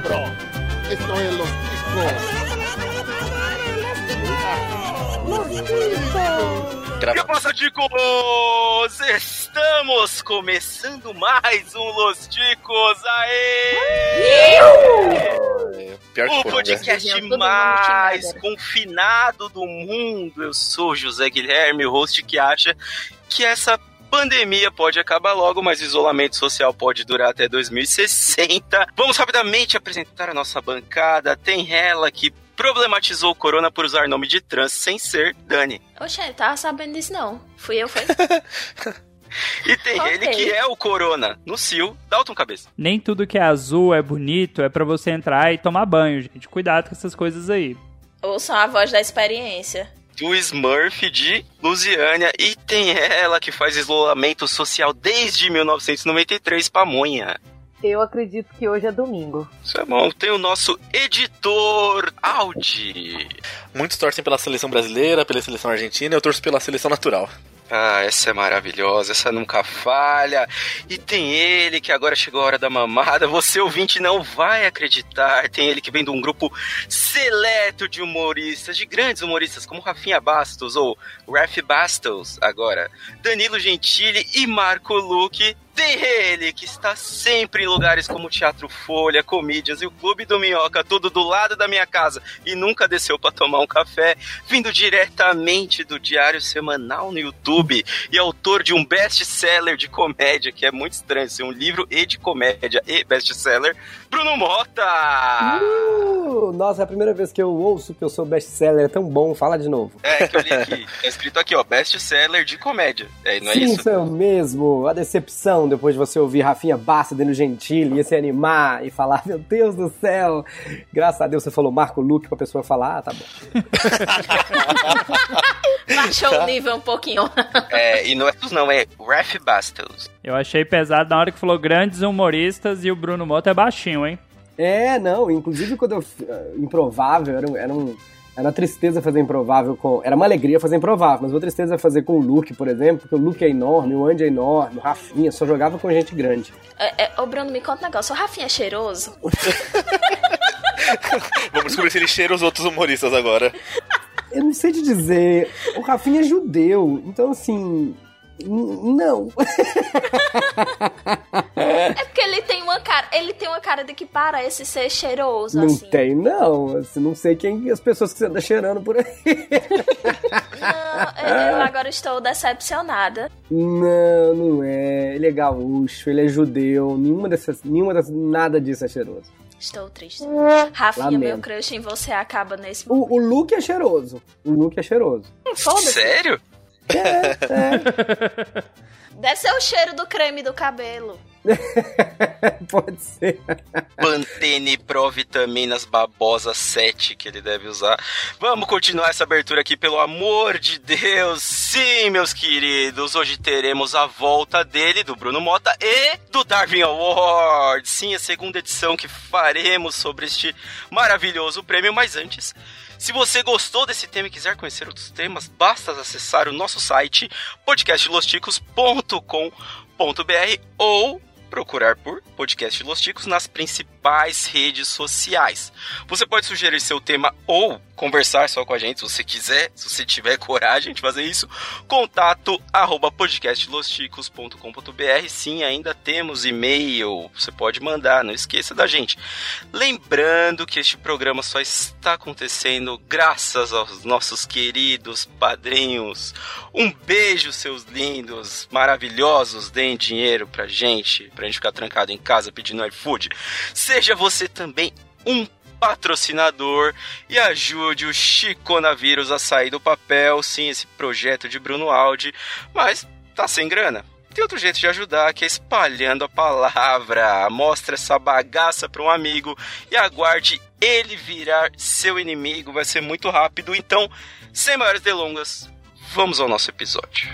cabrón. Esto es Los Que Ticos? Estamos começando mais um Los Ticos! Aê! o podcast mais confinado do mundo. Eu sou José Guilherme, o host que acha que essa pandemia pode acabar logo, mas o isolamento social pode durar até 2060. Vamos rapidamente apresentar a nossa bancada. Tem ela que problematizou o corona por usar nome de trans sem ser Dani. Oxe, tava sabendo disso não. Fui eu, foi? E tem okay. ele que é o Corona, no Sil, Dalton Cabeça. Nem tudo que é azul é bonito, é para você entrar e tomar banho, gente. Cuidado com essas coisas aí. Ouçam a voz da experiência. Do Smurf de Lusiânia. E tem ela que faz isolamento social desde 1993, Pamonha. Eu acredito que hoje é domingo. Isso é bom. Tem o nosso editor Audi. Muitos torcem pela seleção brasileira, pela seleção argentina, eu torço pela seleção natural. Ah, essa é maravilhosa, essa nunca falha. E tem ele que agora chegou a hora da mamada. Você ouvinte não vai acreditar. Tem ele que vem de um grupo seleto de humoristas, de grandes humoristas como Rafinha Bastos ou Raf Bastos agora, Danilo Gentili e Marco Luque tem ele, que está sempre em lugares como Teatro Folha, Comídias e o Clube do Minhoca, tudo do lado da minha casa, e nunca desceu para tomar um café, vindo diretamente do Diário Semanal no YouTube, e autor de um best-seller de comédia, que é muito estranho ser um livro e de comédia e best-seller, Bruno Mota! Uh, nossa, é a primeira vez que eu ouço que eu sou best-seller, é tão bom, fala de novo. É, que eu li aqui, é escrito aqui, ó, best-seller de comédia, é, não é Sim, isso? Sim, mesmo, a decepção depois de você ouvir Rafinha Bassa dando gentil, ia se animar e falar, meu Deus do céu. Graças a Deus você falou Marco Luke pra pessoa falar, ah, tá bom. Baixou o nível um pouquinho. É, e não é não, é Raf Bastos. Eu achei pesado na hora que falou grandes humoristas e o Bruno Mota é baixinho, hein? É, não, inclusive quando eu. Uh, improvável, era um, era um era uma tristeza fazer improvável com. Era uma alegria fazer improvável, mas uma tristeza fazer com o Luke, por exemplo, porque o Luke é enorme, o Andy é enorme, o Rafinha só jogava com gente grande. É, é, ô, Bruno, me conta um negócio: o Rafinha é cheiroso? Vamos descobrir se ele cheira os outros humoristas agora. Eu não sei te dizer. O Rafinha é judeu, então assim. Não. é porque ele tem uma cara, ele tem uma cara de que parece ser cheiroso, não assim. Não tem, não. Assim, não sei quem as pessoas que você anda cheirando por aí. não, eu agora estou decepcionada. Não, não é. Ele é gaúcho, ele é judeu. Nenhuma dessas, nenhuma dessas, nada disso é cheiroso. Estou triste. Rafinha, meu crush em você acaba nesse momento. O, o look é cheiroso. O look é cheiroso. Foda-se. Sério? É, é. Deve ser o cheiro do creme do cabelo. Pode ser. Pantene Pro Vitaminas Babosa 7 que ele deve usar. Vamos continuar essa abertura aqui, pelo amor de Deus. Sim, meus queridos, hoje teremos a volta dele, do Bruno Mota e do Darwin Award. Sim, a segunda edição que faremos sobre este maravilhoso prêmio, mas antes se você gostou desse tema e quiser conhecer outros temas, basta acessar o nosso site podcastlosticos.com.br ou procurar por Podcast Los Ticos nas principais redes sociais. Você pode sugerir seu tema ou conversar só com a gente, se você quiser, se você tiver coragem de fazer isso, contato arroba podcastlosticos.com.br. Sim, ainda temos e-mail, você pode mandar, não esqueça da gente. Lembrando que este programa só está acontecendo graças aos nossos queridos padrinhos. Um beijo, seus lindos, maravilhosos, deem dinheiro pra gente, pra gente ficar trancado em casa pedindo iFood. Seja você também um patrocinador e ajude o Chiconavírus a sair do papel. Sim, esse projeto de Bruno Aldi, mas tá sem grana. Tem outro jeito de ajudar, que é espalhando a palavra. Mostre essa bagaça para um amigo e aguarde ele virar seu inimigo. Vai ser muito rápido. Então, sem maiores delongas, vamos ao nosso episódio.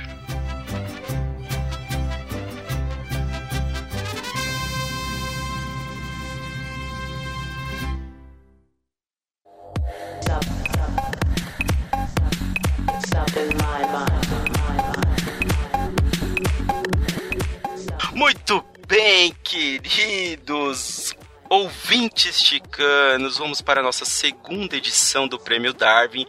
Bem, queridos ouvintes chicanos, vamos para a nossa segunda edição do Prêmio Darwin.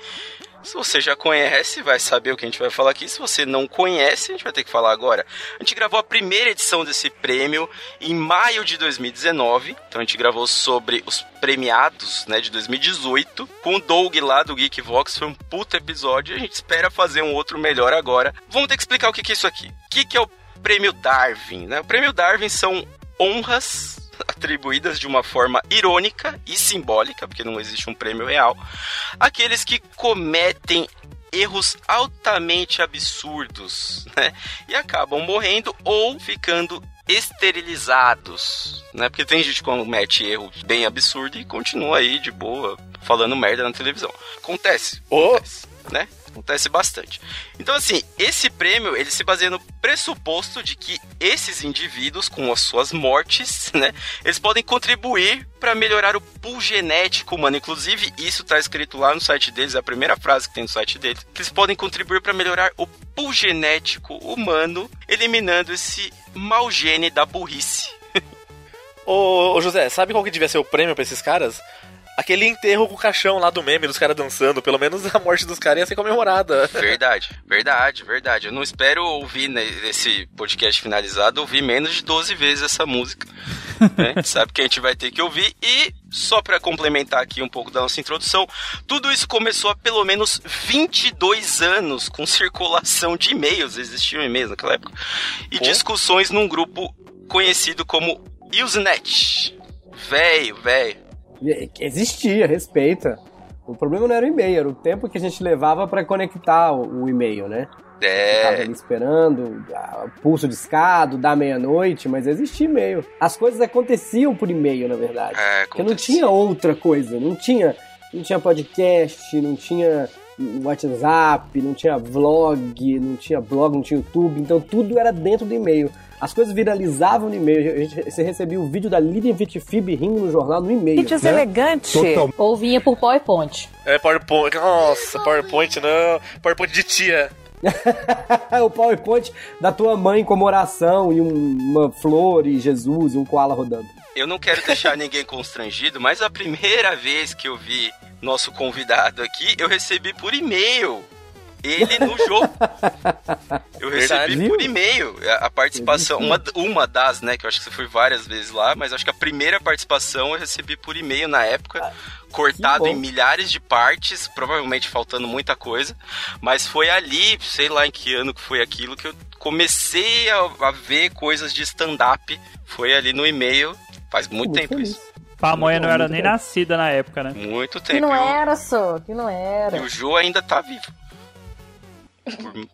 Se você já conhece, vai saber o que a gente vai falar aqui. Se você não conhece, a gente vai ter que falar agora. A gente gravou a primeira edição desse prêmio em maio de 2019. Então a gente gravou sobre os premiados, né, de 2018, com o Doug lá do Geekvox. Foi um puta episódio. A gente espera fazer um outro melhor agora. Vamos ter que explicar o que é isso aqui. O que é o Prêmio Darwin? Né? O Prêmio Darwin são honras atribuídas de uma forma irônica e simbólica, porque não existe um prêmio real, aqueles que cometem erros altamente absurdos, né? E acabam morrendo ou ficando esterilizados, né? Porque tem gente que comete erro bem absurdo e continua aí de boa falando merda na televisão. Acontece, acontece, né? Acontece bastante. Então, assim, esse prêmio ele se baseia no pressuposto de que esses indivíduos, com as suas mortes, né, eles podem contribuir para melhorar o pool genético humano. Inclusive, isso está escrito lá no site deles, é a primeira frase que tem no site deles, que eles podem contribuir para melhorar o pool genético humano, eliminando esse mau gene da burrice. Ô, ô, José, sabe qual que devia ser o prêmio pra esses caras? Aquele enterro com o caixão lá do meme dos caras dançando. Pelo menos a morte dos caras ia ser comemorada. Verdade, verdade, verdade. Eu não espero ouvir nesse podcast finalizado ouvir menos de 12 vezes essa música. né? A gente sabe que a gente vai ter que ouvir. E só para complementar aqui um pouco da nossa introdução, tudo isso começou há pelo menos 22 anos com circulação de e-mails, existiam e-mails naquela época, e Pô. discussões num grupo conhecido como Usenet. Velho, velho. Existia, respeita. O problema não era o e-mail, era o tempo que a gente levava pra conectar o, e-mail, né? É, ali esperando, pulso de escado, da meia-noite, mas existia e-mail. As coisas aconteciam por e-mail, na verdade. é Porque não tinha outra coisa, não tinha, não tinha podcast, não tinha WhatsApp, não tinha vlog, não tinha blog, não tinha YouTube, então tudo era dentro do e-mail. As coisas viralizavam no e-mail. A gente, você recebia o vídeo da Lilian Vitifib rindo no jornal no e-mail. Que né? elegante. Ou vinha por PowerPoint. É PowerPoint. Nossa, PowerPoint não. PowerPoint de tia. o PowerPoint da tua mãe como oração e um- uma flor e Jesus e um koala rodando. Eu não quero deixar ninguém constrangido, mas a primeira vez que eu vi nosso convidado aqui, eu recebi por e-mail. Ele no jogo. Eu recebi Verdade. por e-mail a- a participação, uma, uma das, né? Que eu acho que você foi várias vezes lá, mas acho que a primeira participação eu recebi por e-mail na época, cortado bom. em milhares de partes, provavelmente faltando muita coisa. Mas foi ali, sei lá em que ano que foi aquilo, que eu comecei a, a ver coisas de stand-up. Foi ali no e-mail, faz muito, Muito tempo feliz. isso. Pamonha não era nem bom. nascida na época, né? Muito Que tempo. não E o- era só, que não E era. o Ju ainda tá vivo.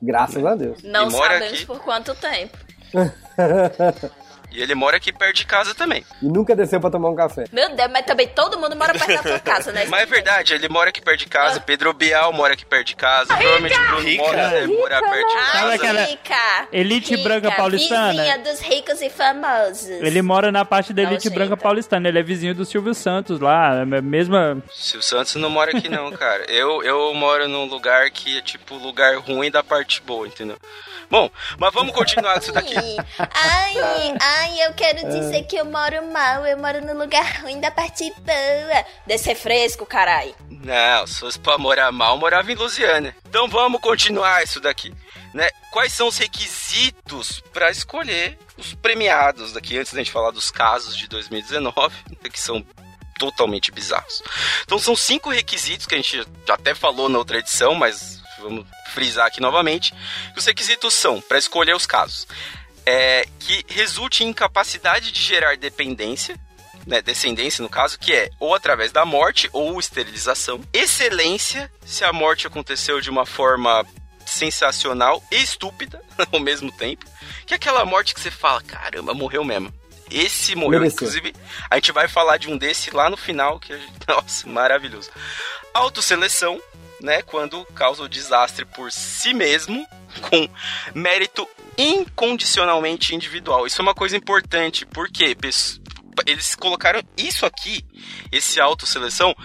Graças a Deus. Não E mora sabemos aqui. por quanto tempo. E ele mora aqui perto de casa também. E nunca desceu pra tomar um café. Meu Deus, mas também todo mundo mora perto da tua casa, né? Mas é verdade, ele mora aqui perto de casa. Pedro Bial mora aqui perto de casa. Provavelmente o Bruno Rica. mora, morar perto de Sabe casa. aquela rica, elite rica, branca paulistana? Vizinha dos ricos e famosos. Ele mora na parte da elite branca paulistana. Ele é vizinho do Silvio Santos lá. é a Mesma. Se o Santos não mora aqui não, cara. Eu, eu moro num lugar que é tipo lugar ruim da parte boa, entendeu? Bom, mas vamos continuar com isso daqui. Ai, ai, eu quero dizer que eu moro mal, eu moro no lugar ruim da parte boa. Descer fresco, carai. Não, se fosse pra morar mal, eu morava em Lusiana. Então vamos continuar isso daqui. Né? Quais são os requisitos para escolher os premiados daqui, antes da gente falar dos casos de 2019, que são totalmente bizarros. Então são cinco requisitos que a gente já até falou na outra edição, mas vamos frisar aqui novamente. Os requisitos são, para escolher os casos, é, que resulte em incapacidade de gerar dependência, né, descendência no caso, que é ou através da morte ou esterilização. Excelência, se a morte aconteceu de uma forma sensacional e estúpida ao mesmo tempo. Que é aquela morte que você fala, caramba, morreu mesmo. Esse morreu, Mereceu. inclusive, a gente vai falar de um desse lá no final, que gente, nossa, maravilhoso. Autoseleção, né, quando causa o desastre por si mesmo, com mérito incondicionalmente individual. Isso é uma coisa importante, porque eles colocaram isso aqui, esse autoseleção,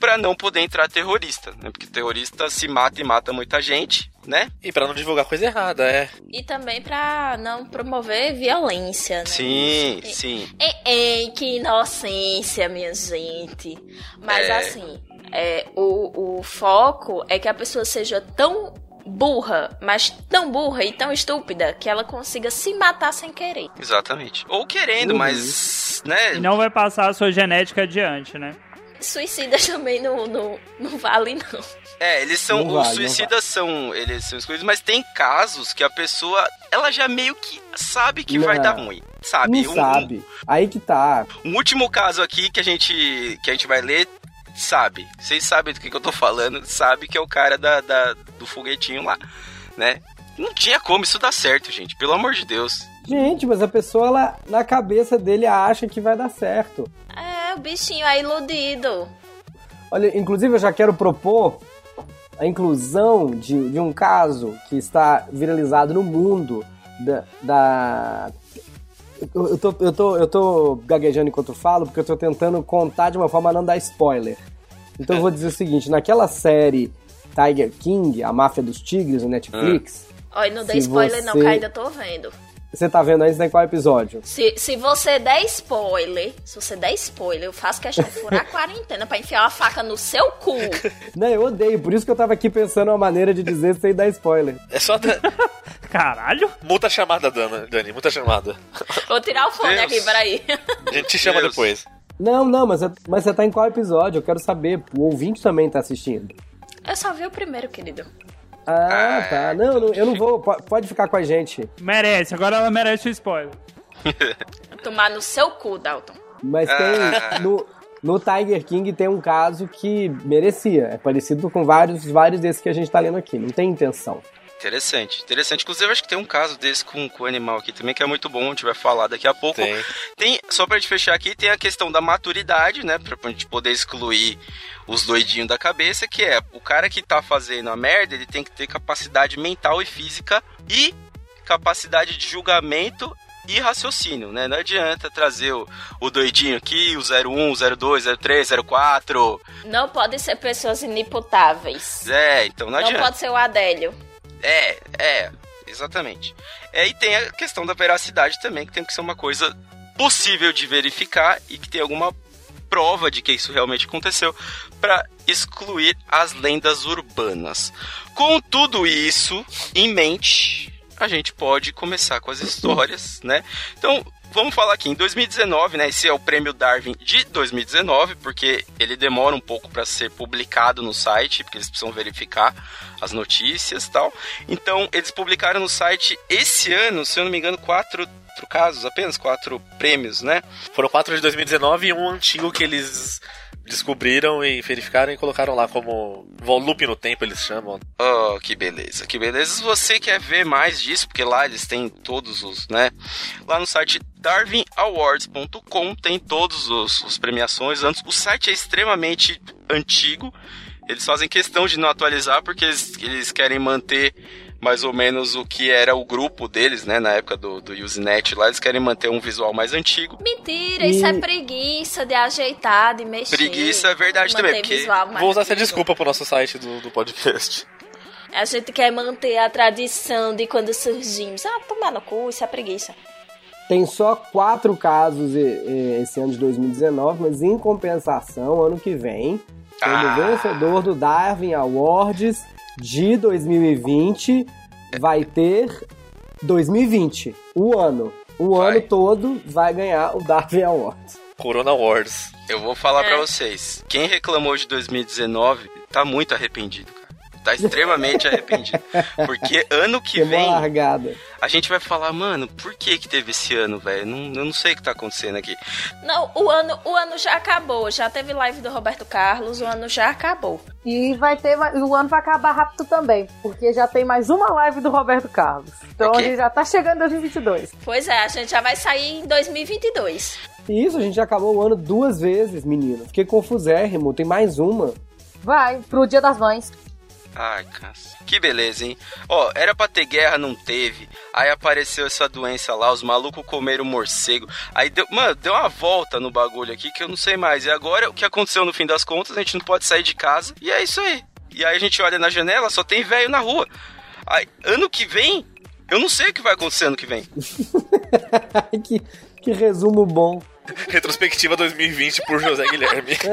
pra não poder entrar terrorista, né? Porque terrorista se mata e mata muita gente, né? E pra não divulgar coisa errada, é. E também pra não promover violência, né? Sim, E- sim. Ei, ei, que inocência, minha gente. Mas É. assim, é, o, o foco é que a pessoa seja tão burra, mas tão burra e tão estúpida que ela consiga se matar sem querer. Exatamente. Ou querendo, Uhum. mas, né? E não vai passar a sua genética adiante, né? Suicidas também não, não, não vale, não. É, eles são. Não os vale, suicidas são. Eles são excluídos, mas tem casos que a pessoa. Ela já meio que sabe que vai Não. dar ruim. Sabe? Não Um- sabe. Aí que tá. Um último caso aqui que a gente, que a gente vai ler, sabe. Vocês sabem do que, que eu tô falando, sabe que é o cara da, da- do foguetinho lá, né? Não tinha como isso dar certo, gente. Pelo amor de Deus. Gente, mas a pessoa, ela, na cabeça dele, acha que vai dar certo. É, o bichinho é iludido. Olha, inclusive eu já quero propor a inclusão de, de um caso que está viralizado no mundo da. da- Eu, eu, tô, eu, tô, eu tô gaguejando enquanto eu falo, porque eu tô tentando contar de uma forma a não dar spoiler. Então eu vou dizer o seguinte: naquela série Tiger King, A Máfia dos Tigres, no Netflix, Olha, não Se spoiler não, você- que ainda tô vendo. Você tá vendo aí, você tá em qual episódio? Se, se você der spoiler, se você der spoiler, eu faço questão de furar a quarentena pra enfiar uma faca no seu cu. Não, eu odeio, por isso que eu tava aqui pensando uma maneira de dizer sem dar spoiler. É só. da- Caralho! Muta a chamada, Dana, Dani, muta a chamada. Vou tirar o fone Deus. aqui, peraí. A gente te chama Deus. depois. Não, não, mas, mas você tá em qual episódio? Eu quero saber. O ouvinte também tá assistindo. Eu só vi o primeiro, querido. Ah, Ah, tá. Não, não, eu não vou. po- Pode ficar com a gente. Merece, agora ela merece o spoiler. Tomar no seu cu, Dalton. Mas Ah. tem. No, no Tiger King tem um caso que merecia. É parecido com vários, vários desses que a gente tá lendo aqui. Não tem intenção. Interessante, interessante. Inclusive, acho que tem um caso desse com, o animal aqui também, que é muito bom, a gente vai falar daqui a pouco. Tem. Tem, só pra gente fechar aqui, tem a questão da maturidade, né? Pra, pra gente poder excluir os doidinhos da cabeça, que é o cara que tá fazendo a merda, ele tem que ter capacidade mental e física e capacidade de julgamento e raciocínio, né? Não adianta trazer o, o doidinho aqui, o 01, 02, 03, 04. Não podem ser pessoas inimputáveis. É, então não Não adianta. pode ser o Adélio. É, é, exatamente. É, e tem a questão da veracidade também, que tem que ser uma coisa possível de verificar e que tem alguma prova de que isso realmente aconteceu para excluir as lendas urbanas. Com tudo isso em mente, a gente pode começar com as histórias, né? Então, vamos falar aqui em 2019, né? Esse é o prêmio Darwin de 2019, porque ele demora um pouco para ser publicado no site, porque eles precisam verificar as notícias e tal. Então, eles publicaram no site esse ano, se eu não me engano, quatro casos, apenas quatro prêmios, né? Foram quatro de 2019 e um antigo que eles descobriram e verificaram e colocaram lá como volume no tempo, eles chamam. Oh, que beleza, que beleza. Se você quer ver mais disso, porque lá eles têm todos os, né? Lá no site darwinawards.com tem todos os, os premiações. Antes, o site é extremamente antigo. Eles fazem questão de não atualizar porque eles, eles querem manter mais ou menos o que era o grupo deles, né? Na época do, do Usenet lá, eles querem manter um visual mais antigo. Mentira, isso E- é preguiça de ajeitar, de mexer. Preguiça é verdade também, porque- Vou usar essa desculpa pro nosso site do, do podcast. A gente quer manter a tradição de quando surgimos. Ah, tomar no cu, isso é preguiça. Tem só quatro casos esse ano de 2019, mas em compensação, ano que vem, como Ah. vencedor do Darwin Awards de 2020, vai ter 2020, o ano. O Vai. ano todo vai ganhar o Darwin Awards. Corona Wars. Eu vou falar É. pra vocês. Quem reclamou de 2019 tá muito arrependido, cara. Tá extremamente arrependido. Porque ano que Que vem largada. a gente vai falar, mano, por que que teve esse ano, velho? Não, eu não sei o que tá acontecendo aqui. Não, o ano, o ano já acabou. Já teve live do Roberto Carlos, o ano já acabou. E vai ter o ano vai acabar rápido também, porque já tem mais uma live do Roberto Carlos. Então a gente já tá chegando em 2022. Pois é, a gente já vai sair em 2022. E isso, a gente já acabou o ano duas vezes, menino. Fiquei confusérrimo, tem mais uma. Vai pro Dia das Mães. Ai. Que beleza, hein? Ó, era pra ter guerra, não teve. Aí apareceu essa doença lá, os malucos comeram morcego. Aí deu, mano, deu uma volta no bagulho aqui que eu não sei mais. E agora, o que aconteceu no fim das contas? A gente não pode sair de casa. E é isso aí. E aí a gente olha na janela, só tem velho na rua. Aí, ano que vem, eu não sei o que vai acontecer ano que vem. que, que resumo bom. Retrospectiva 2020 por José Guilherme.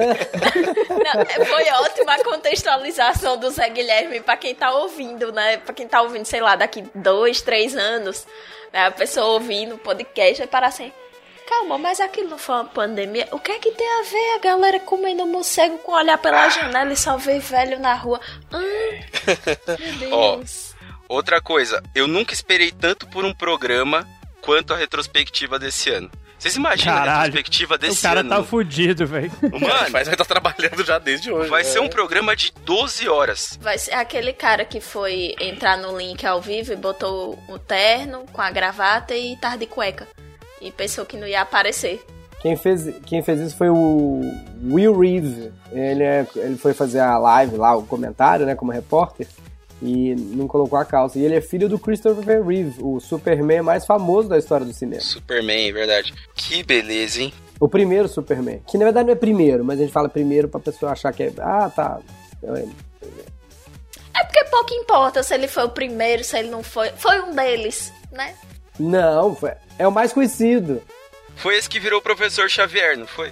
Não, foi ótima a contextualização do Zé Guilherme pra quem tá ouvindo, né? Pra quem tá ouvindo, sei lá, daqui dois, três anos, né? A pessoa ouvindo o podcast vai parar assim. Calma, mas aquilo não foi uma pandemia. O que é que tem a ver a galera comendo morcego com olhar pela janela e só ver velho na rua? Ah, meu Ó, Deus. Outra coisa, eu nunca esperei tanto por um programa quanto a retrospectiva desse ano. Vocês imaginam a Caralho. retrospectiva desse o cara ano? tá fudido, velho. Mano, Mas vai estar trabalhando já desde hoje. vai né? ser um programa de 12 horas. Vai ser aquele cara que foi entrar no link ao vivo e botou o terno com a gravata e tava de cueca. E pensou que não ia aparecer. Quem fez, quem fez isso foi o Will Reeve. Ele, é, ele foi fazer a live lá, o comentário, né, como repórter, e não colocou a calça. E ele é filho do Christopher Reeve, o Superman mais famoso da história do cinema. Superman, é verdade. Que beleza, hein? O primeiro Superman. Que na verdade não é primeiro, mas a gente fala primeiro pra pessoa achar que é. Ah, tá. É, É porque pouco importa se ele foi o primeiro, se ele não foi. Foi um deles, né? Não, foi- é o mais conhecido. Foi esse que virou o professor Xavier, não foi?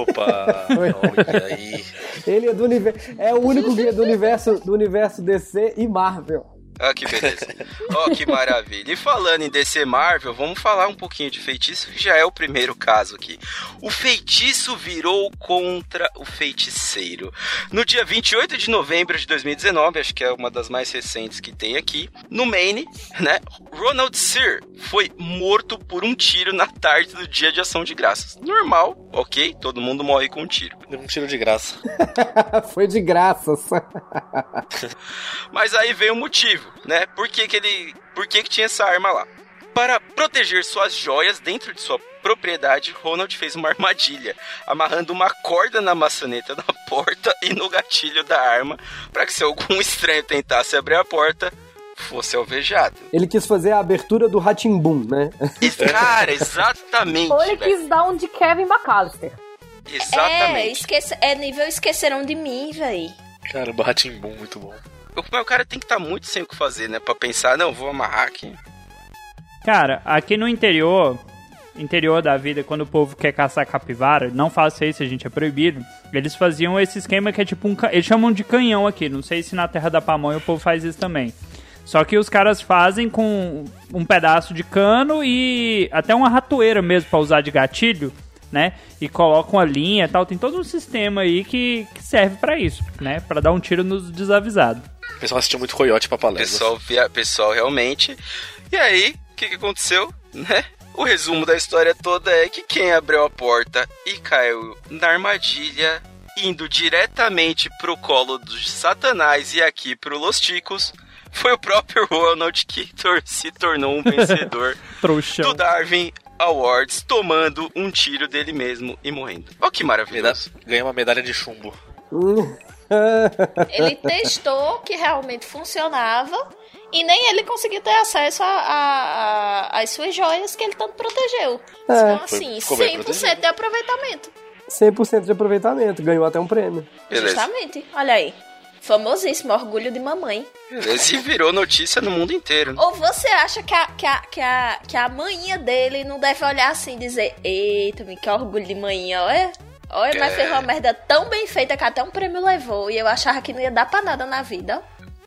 Opa! Olha aí. Ele é do universo. É o único guia do universo do universo DC e Marvel. Ah, que beleza. Ó, que maravilha. E falando em DC Marvel, vamos falar um pouquinho de feitiço, que já é o primeiro caso aqui. O feitiço virou contra o feiticeiro. No dia 28 de novembro de 2019, acho que é uma das mais recentes que tem aqui, no Maine, né? Ronald Sear foi morto por um tiro na tarde do dia de ação de graças. Normal, ok? Todo mundo morre com um tiro. Deu um tiro de graça. Foi de graça. Mas aí veio o motivo, né? Por que, que ele. Por que, que tinha essa arma lá? Para proteger suas joias dentro de sua propriedade, Ronald fez uma armadilha, amarrando uma corda na maçaneta da porta e no gatilho da arma, para que se algum estranho tentasse abrir a porta, fosse alvejado. Ele quis fazer a abertura do Ratimbum, né? Cara, exatamente. Ou ele quis dar um de Kevin McAllister. É, Exatamente. esquece, é nível esqueceram de mim, véi. Caramba, Ratimbum, muito bom. O, mas o cara tem que estar muito sem o que fazer, né? Pra pensar, não, vou amarrar aqui. Cara, aqui no interior, interior da vida, quando o povo quer caçar capivara, não faça isso, a gente é proibido. Eles faziam esse esquema que é tipo um. ca- Eles chamam de canhão aqui. Não sei se na Terra da Pamonha o povo faz isso também. Só que os caras fazem com um pedaço de cano e até uma ratoeira mesmo pra usar de gatilho, né? E colocam a linha e tal. Tem todo um sistema aí que, que serve pra isso, né? Pra dar um tiro nos desavisados. O pessoal assistiu muito Coyote pra palestra. Pessoal, via, pessoal realmente. E aí, o que, que aconteceu? Né? O resumo da história toda é que quem abriu a porta e caiu na armadilha, indo diretamente pro colo do Satanás e aqui pro Los Ticos, foi o próprio Ronald que tor- se tornou um vencedor do Darwin Awards, tomando um tiro dele mesmo e morrendo. Olha que maravilhoso. Ganhou uma medalha de chumbo. Ele testou que realmente funcionava e nem ele conseguiu ter acesso a- a- a- às suas joias que ele tanto protegeu. Então, Foi- assim, ficou bem 100% protegido. de aproveitamento. 100% de aproveitamento. Ganhou até um prêmio. Beleza. Justamente. Olha aí. Famosíssimo, orgulho de mamãe. Beleza. E virou notícia no mundo inteiro. né? Ou você acha que a, que a, que a, que a manhinha dele não deve olhar assim e dizer: Eita, me que orgulho de manhinha, olha. Olha, mas É. fez uma merda tão bem feita que até um prêmio levou. E eu achava que não ia dar pra nada na vida.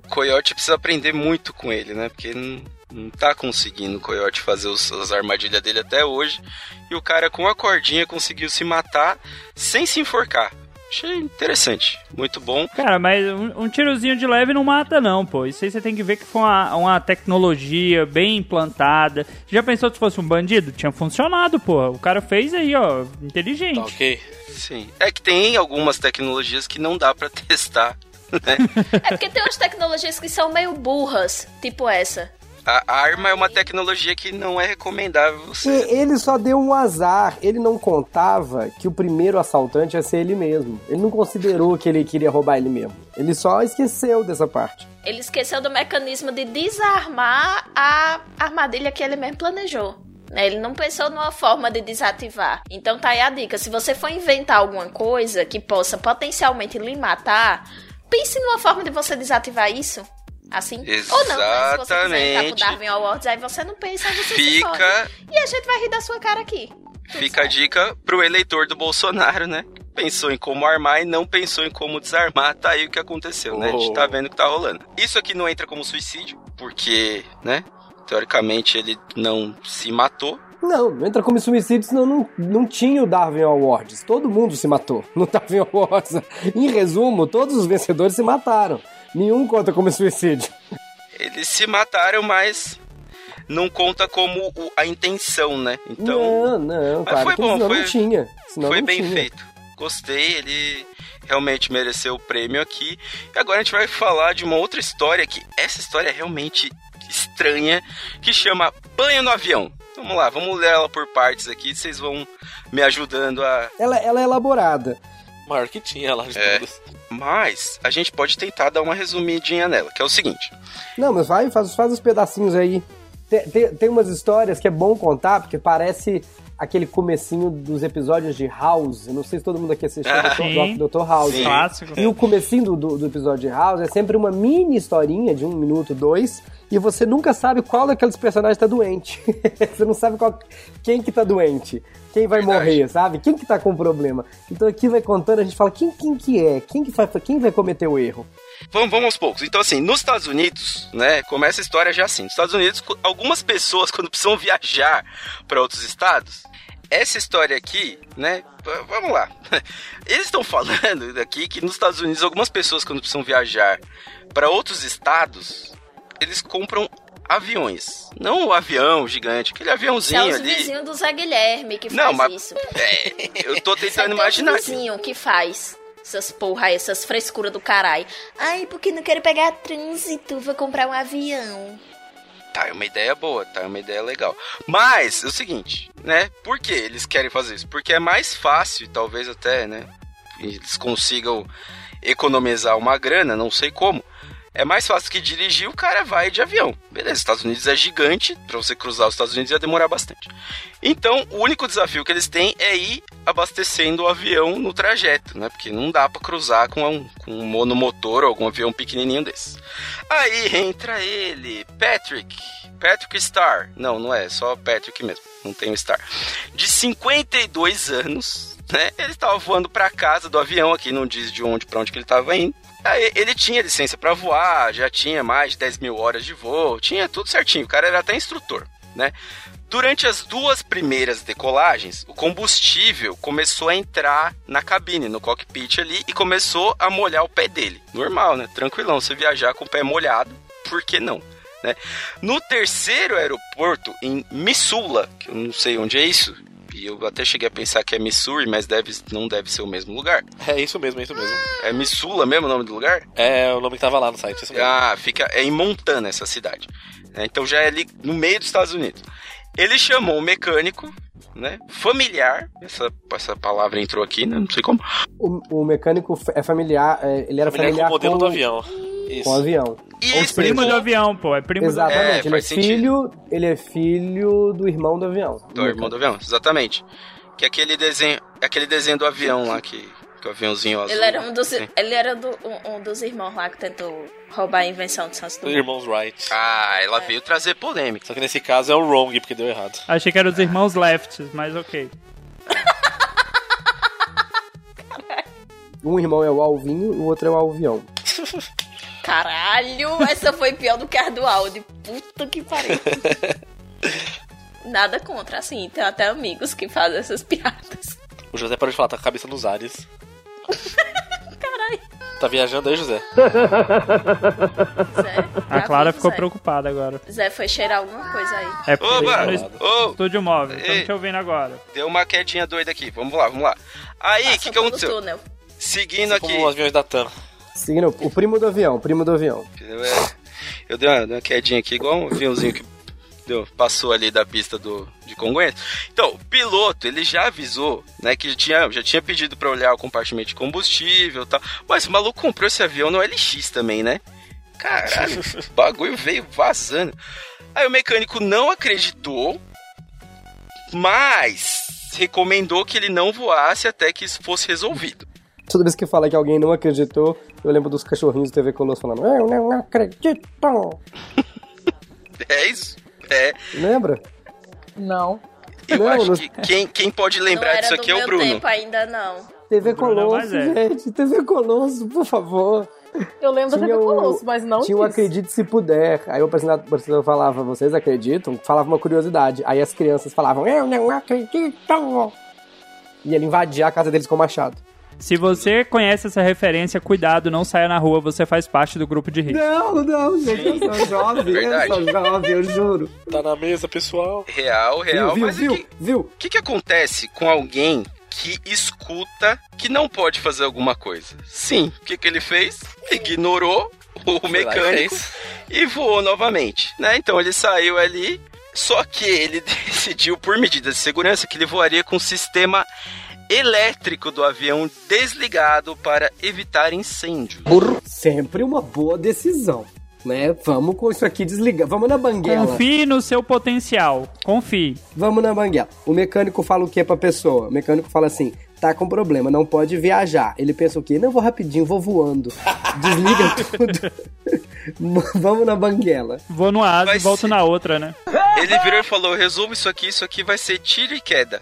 Coyote precisa aprender muito com ele, né? Porque não, não tá conseguindo o Coyote fazer os, as armadilhas dele até hoje. E o cara com a cordinha conseguiu se matar sem se enforcar. Achei interessante. Muito bom. Cara, mas um, um tirozinho de leve não mata, não, pô. Isso aí você tem que ver que foi uma, uma tecnologia bem implantada. Já pensou se fosse um bandido? Tinha funcionado, pô. O cara fez aí, ó, inteligente. Tá ok? Sim. É que tem algumas tecnologias que não dá pra testar. Né? É porque tem umas tecnologias que são meio burras, tipo essa. A arma é uma tecnologia que não é recomendável você. E ele só deu um azar. Ele não contava que o primeiro assaltante ia ser ele mesmo. Ele não considerou que ele queria roubar ele mesmo. Ele só esqueceu dessa parte. Ele esqueceu do mecanismo de desarmar a armadilha que ele mesmo planejou. né? Ele não pensou numa forma de desativar. Então tá aí a dica. Se você for inventar alguma coisa que possa potencialmente lhe matar, pense numa forma de você desativar isso. Assim. Ou não, né? Se você quiser entrar pro Exatamente. Darwin Awards, aí você não pensa, aí você. Fica, E a gente vai rir da sua cara aqui. Tudo fica a certo. dica pro eleitor do Bolsonaro, né? Pensou em como armar e não pensou em como desarmar. Tá aí o que aconteceu, né? A gente tá vendo o que tá rolando. Isso aqui não entra como suicídio, porque, né? Teoricamente ele não se matou. Não, não entra como suicídio, senão não, não tinha o Darwin Awards. Todo mundo se matou no Darwin Awards. Em resumo, todos os vencedores se mataram. Nenhum conta como suicídio. Eles se mataram, mas não conta como o- a intenção, né? Então, não, não, Mas claro foi bom, senão foi- não tinha. Senão foi não bem tinha. feito. Gostei, ele realmente mereceu o prêmio aqui. E agora a gente vai falar de uma outra história que essa história é realmente estranha, que chama Banho no Avião. Vamos lá, vamos ler ela por partes aqui, vocês vão me ajudando a. Ela, ela é elaborada. Maior que tinha lá de É. todas. Mas a gente pode tentar dar uma resumidinha nela, que é o seguinte. Não, mas vai, faz, faz os pedacinhos aí. Tem, tem, tem umas histórias que é bom contar, porque parece aquele comecinho dos episódios de House. Eu não sei se todo mundo aqui assistiu Ah, Dr. House. Sim. Clássico. E o comecinho do, do, do episódio de House é sempre uma mini historinha de um minuto, dois, e você nunca sabe qual daqueles personagens tá doente. você não sabe qual, quem que tá doente, quem vai Verdade. morrer, sabe? Quem que tá com problema. Então aqui vai contando, a gente fala quem, quem que é, quem que vai, quem vai cometer o erro. Vamos, vamos aos poucos. Então, assim, nos Estados Unidos, né, começa a história já assim. Nos Estados Unidos, algumas pessoas, quando precisam viajar para outros estados, essa história aqui, né, vamos lá. Eles estão falando aqui que nos Estados Unidos, algumas pessoas, quando precisam viajar para outros estados, eles compram aviões. Não o avião gigante, aquele É aviãozinho os ali. vizinhos do Zé Guilherme que Não, faz mas- isso. É, eu tô tentando tem imaginar. os vizinhos que faz essas porra aí, essas frescuras do caralho. Ai, porque não quero pegar trânsito, vou comprar um avião. Tá, é uma ideia boa, tá? É uma ideia legal. Mas, é o seguinte, né? Por que eles querem fazer isso? Porque é mais fácil, talvez até, né? Eles consigam economizar uma grana, não sei como. É mais fácil que dirigir, o cara vai de avião. Beleza, Estados Unidos é gigante, pra você cruzar os Estados Unidos ia demorar bastante. Então, o único desafio que eles têm é ir abastecendo o avião no trajeto, né? Porque não dá pra cruzar com um, com um monomotor ou algum avião pequenininho desse. Aí entra ele, Patrick. Patrick Star. Não, não é, só Patrick mesmo. Não tem o Star. De 52 anos, né? Ele estava voando para casa do avião aqui, não diz de onde para onde que ele estava indo. Ele tinha licença para voar, já tinha mais de 10 mil horas de voo, tinha tudo certinho. O cara era até instrutor, né? Durante as duas primeiras decolagens, o combustível começou a entrar na cabine, no cockpit ali, e começou a molhar o pé dele. Normal, né? Tranquilão, você viajar com o pé molhado, por que não? Né? No terceiro aeroporto, em Missoula, que eu não sei onde é isso, e eu até cheguei a pensar que é Missouri, mas deve, não deve ser o mesmo lugar. É isso mesmo, é isso mesmo. É Missoula mesmo o nome do lugar? É o nome que tava lá no site, é isso mesmo. Ah, fica é em Montana essa cidade. né? Então já é ali no meio dos Estados Unidos. Ele chamou um mecânico, né? Familiar. Essa, essa palavra entrou aqui, né? Não sei como. O, o mecânico é familiar, é, ele era Familiar familiar com o modelo com, do avião. Isso. com o avião. E Ou Primo do avião, pô. É primo do Exatamente, É, ele é faz sentido. filho, ele é filho do irmão do avião. Do irmão do avião, exatamente. Que é aquele desenho, aquele desenho do avião lá que, que o aviãozinho azul. Ele era um dos, ele era do- um, um dos irmãos lá que tentou roubar a invenção de Santos Os Dumont. irmãos Wright. Ah, ela veio trazer polêmica. Só que nesse caso é o wrong, porque deu errado. Achei que eram os irmãos Lefts, mas ok. Um irmão é o Alvinho, o outro é o Alvião. Caralho, essa foi pior do que a do Audi. Puta que pariu. Nada contra, assim, tem até amigos que fazem essas piadas. O José parou de falar, tá com a cabeça nos ares. Caralho. Tá viajando aí, José? Zé, A Clara ficou Zé. preocupada agora. Zé foi cheirar alguma coisa aí. É porque Oba! tá no Ô, estúdio móvel. Estamos te ouvindo agora. deu uma quedinha doida aqui. Vamos lá, vamos lá. Aí, o que, que aconteceu? túnel. Seguindo aqui. Como os aviões da TAM. Seguindo, o primo do avião, o primo do avião. Eu, é, eu dei uma, uma quedinha aqui, igual um aviãozinho que deu- passou ali da pista do, de Congonhas. Então, o piloto, ele já avisou, né, que tinha, já tinha pedido pra olhar o compartimento de combustível e tal. Mas o maluco comprou esse avião no LX também, né? Caralho, o bagulho veio vazando. Aí o mecânico não acreditou, mas recomendou que ele não voasse até que isso fosse resolvido. Toda vez que fala que alguém não acreditou, eu lembro dos cachorrinhos do TV Colosso falando, eu não acredito. É isso. É. Lembra? Não. Eu Não, acho não- que quem, quem pode Não lembrar disso aqui é o Bruno. tempo ainda, não. TV é Colosso, velho. gente. TV Colosso, por favor. Eu lembro da TV o- Colosso, mas não Tinha o. Acredite Se Puder. Aí o apresentador o apresentador falava, vocês acreditam? Falava uma curiosidade. Aí as crianças falavam, eu não acredito. E ele invadia a casa deles com o machado. Se você conhece essa referência, cuidado, não saia na rua, você faz parte do grupo de risco. Não, não, gente, eu sou jovem, eu sou jovem, eu juro. Tá na mesa, pessoal. Real, real. viu, mas viu, o que, viu? o que que acontece com alguém que escuta que não pode fazer alguma coisa? Sim, o que, que ele fez? Ignorou o mecânico e voou novamente, né? Então ele saiu ali, só que ele decidiu por medidas de segurança que ele voaria com o sistema elétrico do avião desligado para evitar incêndio. Sempre uma boa decisão, né? Vamos com isso aqui desligar. Vamos na banguela. Confie no seu potencial. Confie. Vamos na banguela. O mecânico fala o que pra pessoa? O mecânico fala assim: tá com problema, não pode viajar. Ele pensa o quê? Não, vou rapidinho, vou voando. Desliga tudo. Vamos na banguela. Vou no asa Vai e volto ser- na outra, né? Ele virou e falou: resolva isso aqui, isso aqui vai ser tiro e queda.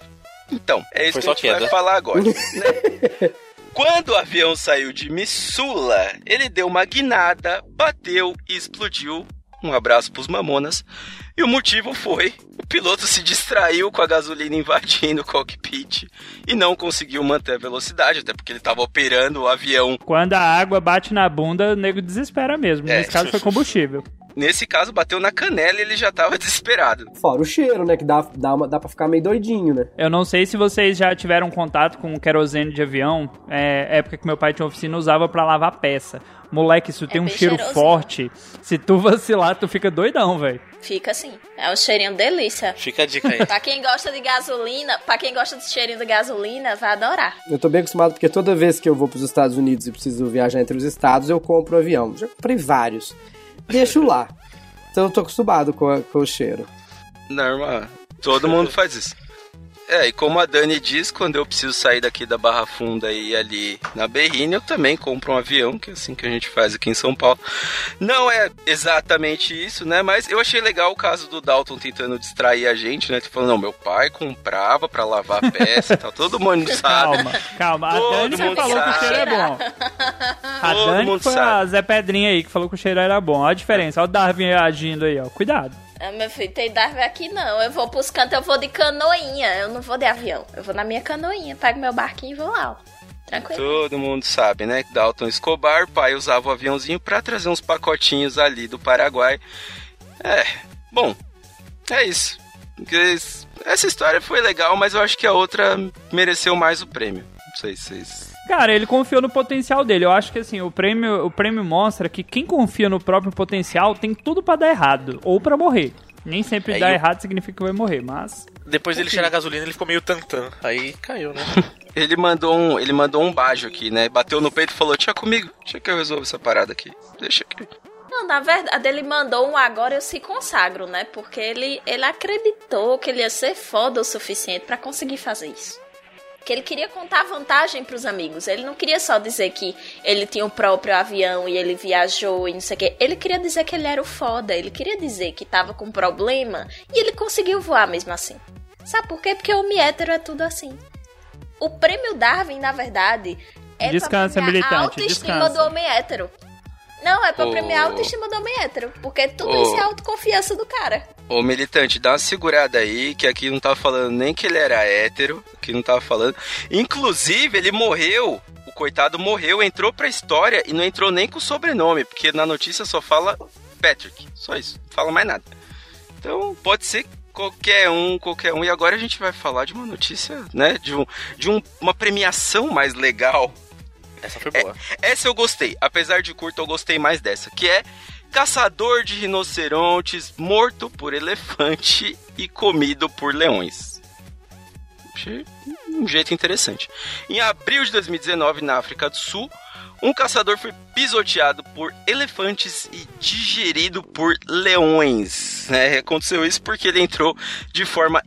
Então, é isso Foi que a gente vai queda. falar agora. né? Quando o avião saiu de Missula, ele deu uma guinada, bateu e explodiu. Um abraço pros mamonas. E o motivo foi: o piloto se distraiu com a gasolina invadindo o cockpit e não conseguiu manter a velocidade, até porque ele estava operando o avião. Quando a água bate na bunda, o nego desespera mesmo. É. Nesse caso foi combustível. Nesse caso, bateu na canela e ele já estava desesperado. Fora o cheiro, né? Que dá, dá, uma, dá pra ficar meio doidinho, né? Eu não sei se vocês já tiveram contato com querosene de avião. É, época que meu pai tinha oficina, usava pra lavar peça. Moleque, isso tem um cheiro cheirosinho. forte. Se tu vacilar, tu fica doidão, velho. Fica assim. É um cheirinho delícia. Fica a dica aí. Pra quem gosta de gasolina, pra quem gosta do cheirinho de gasolina, vai adorar. Eu tô bem acostumado porque toda vez que eu vou pros Estados Unidos e preciso viajar entre os estados, eu compro um avião. Já comprei vários. Deixo lá. Então eu tô acostumado com, a- com o cheiro. Normal. Todo mundo faz isso. É, e como a Dani diz, quando eu preciso sair daqui da Barra Funda e ir ali na Berrine, eu também compro um avião, que é assim que a gente faz aqui em São Paulo. Não é exatamente isso, né? Mas eu achei legal o caso do Dalton tentando distrair a gente, né? Tipo, falando, não, meu pai comprava pra lavar a peça e tal. Todo mundo sabe. Calma, calma. A Todo Dani falou que o sabe. cheiro é bom. A Todo Dani foi sabe. a Zé Pedrinha aí que falou que o cheiro era bom. Olha a diferença. Olha o Darwin agindo aí, ó. Cuidado. Ah, meu filho, tem Darwin aqui não. Eu vou pros cantos, eu vou de canoinha. Eu não vou de avião. Eu vou na minha canoinha, pego meu barquinho e vou lá, ó. Tranquilo. Todo mundo sabe, né? Dalton Escobar, pai usava o aviãozinho pra trazer uns pacotinhos ali do Paraguai. É, bom, é isso. Essa história foi legal, mas eu acho que a outra mereceu mais o prêmio. Não sei se vocês. Cara, ele confiou no potencial dele. Eu acho que assim, o prêmio, o prêmio mostra que quem confia no próprio potencial tem tudo pra dar errado ou pra morrer. Nem sempre É, dar e o- errado significa que vai morrer, mas Depois dele cheirar a gasolina, ele ficou meio tantã. Aí caiu, né? Ele mandou um, ele mandou um bajo aqui, né? Bateu no peito e falou: Tinha comigo, deixa que eu resolvo essa parada aqui. Deixa aqui. Não, na verdade, ele mandou um agora eu se consagro, né? Porque ele, ele acreditou que ele ia ser foda o suficiente pra conseguir fazer isso. Que ele queria contar vantagem pros amigos. Ele não queria só dizer que ele tinha o próprio avião e ele viajou e não sei o quê. Ele queria dizer que ele era o foda. Ele queria dizer que tava com problema e ele conseguiu voar mesmo assim. Sabe por quê? Porque o homem hétero é tudo assim. O prêmio Darwin, na verdade, é Descansa, pra a autoestima descansa. do homem hétero. Não, é pra Ô. premiar a autoestima do homem hétero. Porque tudo Ô. isso é autoconfiança do cara. Ô militante, dá uma segurada aí, que aqui não tava falando nem que ele era hétero, que não tava falando. Inclusive, ele morreu, o coitado morreu, entrou pra história e não entrou nem com o sobrenome, porque na notícia só fala Patrick. Só isso, não fala mais nada. Então, pode ser qualquer um, qualquer um. E agora a gente vai falar de uma notícia, né? De, um, de um- uma premiação mais legal Essa foi boa. essa eu gostei. Apesar de curta, eu gostei mais dessa. Que é Caçador de rinocerontes morto por elefante e comido por leões. Achei um jeito interessante. Em abril de 2019, na África do Sul, um caçador foi pisoteado por elefantes e digerido por leões. né? Aconteceu isso porque ele entrou de forma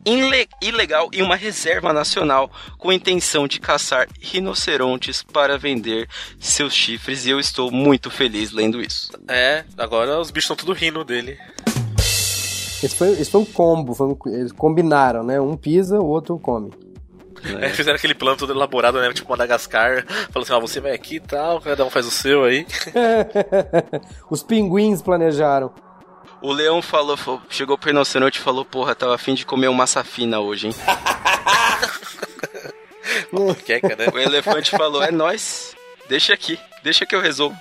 ilegal em uma reserva nacional com a intenção de caçar rinocerontes para vender seus chifres. E eu estou muito feliz lendo isso. É, agora os bichos estão tudo rindo dele. Esse foi, esse foi um combo, foi um- eles combinaram, né? Um pisa, o outro come. É, fizeram aquele plano todo elaborado, né? Tipo Madagascar. Falou assim, ó, você vai aqui e tal, cada um faz o seu aí. Os pinguins planejaram. O leão falou, falou- chegou pro rinoceronte e falou: Porra, tava afim de comer uma massa fina hoje, hein? Queca, né? O elefante falou: É nóis, deixa aqui, deixa que eu resolvo.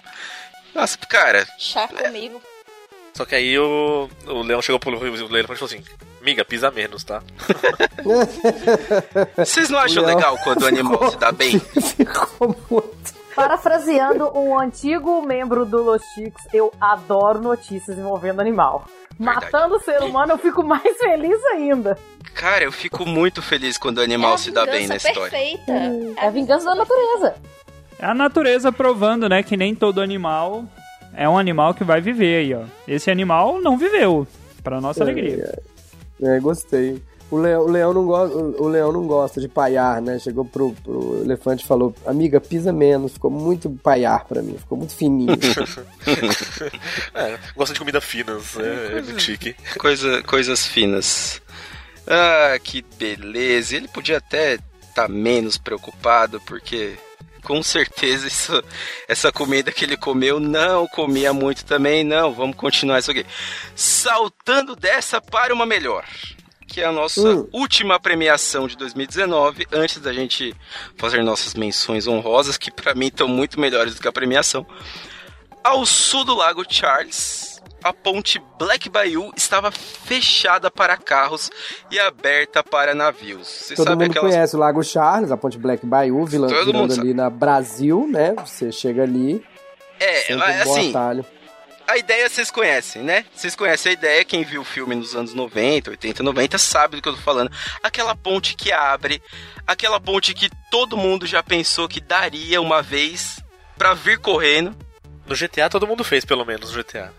Nossa, cara, Chá comigo. Só que aí o, o leão chegou pro o elefante e falou assim: Miga, pisa menos, tá? vocês não acham leão legal quando o animal se dá bem? Ficou muito. Parafraseando um antigo membro do Los Chicos, eu adoro notícias envolvendo animal. Verdade. Matando o ser humano, eu fico mais feliz ainda. Cara, eu fico muito feliz quando o animal é se dá bem na história. perfeita. É a vingança da natureza. É a natureza provando, né, que nem todo animal é um animal que vai viver aí, ó. Esse animal não viveu, pra nossa alegria. É, gostei. O leão, o, leão não gosta, o leão não gosta de paiar, né? Chegou pro, pro elefante e falou: Amiga, pisa menos. Ficou muito paiar pra mim, ficou muito fininho. É, gosta de comida finas, é, é muito chique. Coisa, coisas finas. Ah, que beleza. Ele podia até estar menos preocupado, porque com certeza isso, essa comida que ele comeu não comia muito também. Não, vamos continuar isso aqui. Saltando dessa para uma melhor. Que é a nossa Hum. última premiação de 2019, antes da gente fazer nossas menções honrosas, que pra mim estão muito melhores do que a premiação. Ao sul do Lago Charles, a ponte Black Bayou estava fechada para carros e aberta para navios. Você Todo sabe mundo aquelas. conhece o Lago Charles, a Ponte Black Bayou, vila- Todo virando mundo ali na Brasil, né? Você chega ali, É, um bom assim, atalho. a ideia vocês conhecem, né? Vocês conhecem a ideia, quem viu o filme nos anos 90, 80, 90 sabe do que eu tô falando. Aquela ponte que abre, aquela ponte que todo mundo já pensou que daria uma vez pra vir correndo. No GTA todo mundo fez, pelo menos, no GTA.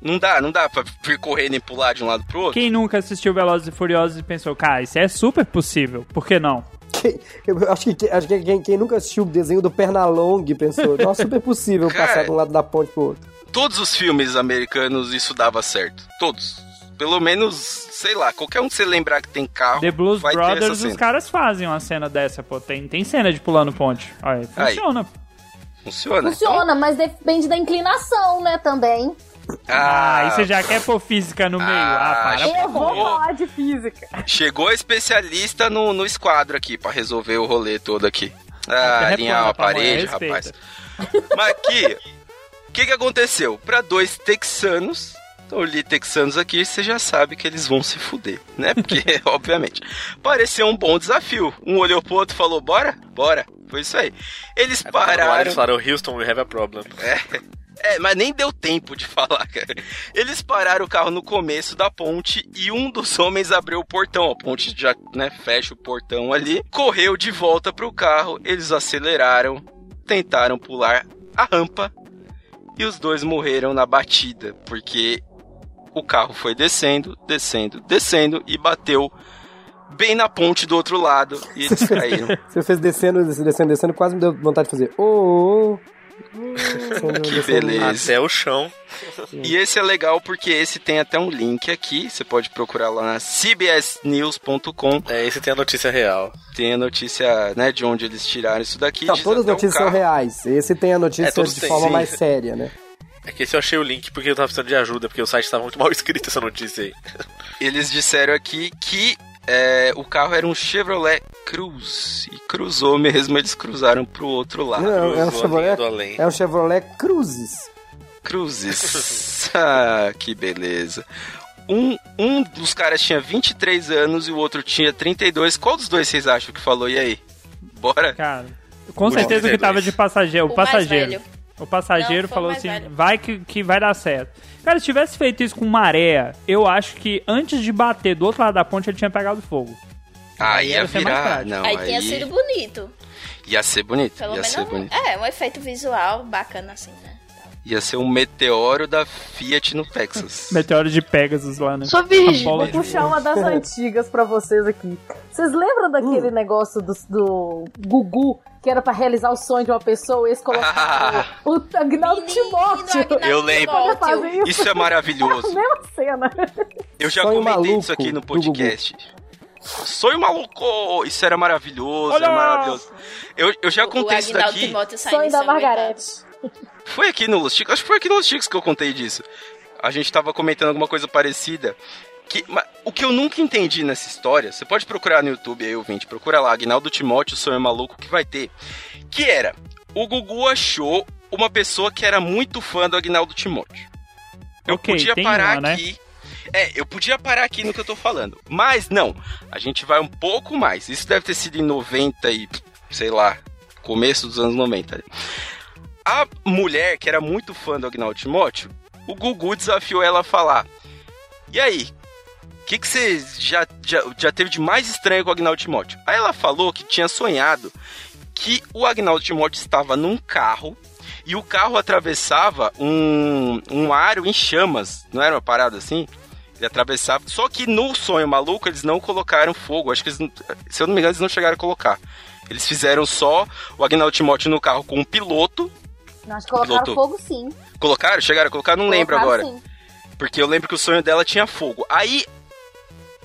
Não dá, não dá pra vir correndo e pular de um lado pro outro. Quem nunca assistiu Velozes e Furiosos e pensou, cara, isso é super possível, por que não? Quem- eu acho que, acho que quem, quem nunca assistiu o desenho do Pernalong pensou, nossa, super possível Cara, passar de um lado da ponte pro outro. Todos os filmes americanos isso dava certo. Todos. Pelo menos, sei lá, qualquer um que você lembrar que tem carro. The Blues vai ter essa Brothers, cena. os caras fazem uma cena dessa, pô. Tem, tem cena de pulando ponte. Olha, Aí. funciona. Funciona. Funciona, mas depende da inclinação, né, também. Ah, Ah, aí você já quer pôr física no meio. Ah, Ah, para. Eu vou falar de física. Chegou a especialista no, no esquadro aqui pra resolver o rolê todo aqui. Ah, alinhar a parede, rapaz. Mas aqui, o que que aconteceu? Pra dois texanos, eu li texanos aqui, você já sabe que eles vão se fuder, né? Porque, obviamente, pareceu um bom desafio. Um olhou pro outro e falou, bora? Bora. Foi isso aí. Eles pararam... eles falaram, Houston, we have a problem. É, mas nem deu tempo de falar, cara. Eles pararam o carro no começo da ponte e um dos homens abriu o portão. A ponte já, né, fecha o portão ali. Correu de volta pro carro, eles aceleraram, tentaram pular a rampa e os dois morreram na batida, porque o carro foi descendo, descendo, descendo e bateu bem na ponte do outro lado e eles caíram. Você fez descendo, descendo, descendo, quase me deu vontade de fazer. Ô, ô. Que beleza. Até o chão. E esse é legal porque esse tem até um link aqui, você pode procurar lá na cbsnews.com, É, esse tem a notícia real. tem a notícia, né, de onde eles tiraram isso daqui. Diz todas as notícias são reais. Esse tem a notícia É, de têm, forma sim. mais séria, né? É que esse eu achei o link porque eu tava precisando de ajuda, porque o site tava muito mal escrito essa notícia aí. Eles disseram aqui que é, o carro era um Chevrolet Cruz e cruzou mesmo, eles cruzaram pro outro lado. Não, é um Chevrolet, é um Chevrolet Cruzes. Cruzes. ah, que beleza. Um, um dos caras tinha 23 anos e o outro tinha 32. Qual dos dois vocês acham que falou? E aí? Bora? Cara, com O certeza que 32. tava de passageiro. O O mais passageiro. O passageiro Não, falou assim: velho. vai que, que vai dar certo. Cara, se tivesse feito isso com maré, eu acho que antes de bater do outro lado da ponte ele tinha pegado fogo. Aí ia virar. Não, aí, aí tinha sido bonito. ia ser bonito. Pelo ia menos ser um, bonito. é, um efeito visual bacana assim, né? Ia ser um meteoro da Fiat no Texas. Meteoro de Pegasus lá, né? Sou virgem. A bola Vou de puxar uma das antigas pra vocês aqui. Vocês lembram daquele negócio do, do Gugu, que era pra realizar o sonho de uma pessoa e eles colocaram o Agnaldo Menino, Timóteo? Agnaldo Eu lembro. Isso. Isso é maravilhoso. Mesma cena. Eu já Sonho comentei isso aqui no podcast. Sonho maluco! Isso era maravilhoso, era maravilhoso. Eu, eu já O contei isso Agnaldo daqui. Sonho da. Margarete. Foi aqui no Los Chicos, acho que foi aqui no Los Chicos que eu contei disso. A gente tava comentando alguma coisa parecida. Que, mas o que eu nunca entendi nessa história, você pode procurar no YouTube aí, ouvinte, procura lá, Agnaldo Timóteo, Sonho Maluco, que vai ter. Que era, o Gugu achou uma pessoa que era muito fã do Agnaldo Timóteo. Eu Ok, podia parar uma, né? aqui. É, eu podia parar aqui no que eu tô falando. Mas não, a gente vai um pouco mais. Isso deve ter sido em 90 e, sei lá, começo dos anos 90. A mulher, que era muito fã do Agnaldo Timóteo, o Gugu desafiou ela a falar: E aí? O que, que você já, já, já teve de mais estranho com o Agnaldo Timóteo? Aí ela falou que tinha sonhado que o Agnaldo Timóteo estava num carro e o carro atravessava um, um aro em chamas. Não era uma parada assim? Ele atravessava. Só que no sonho maluco eles não colocaram fogo. Acho que eles, se eu não me engano, eles não chegaram a colocar. Eles fizeram só o Agnaldo Timóteo no carro com um piloto. Nós colocaram Piloto. fogo sim. Colocaram? Chegaram a colocar? Não lembro Colocaram, agora. sim. Porque eu lembro que o sonho dela tinha fogo. Aí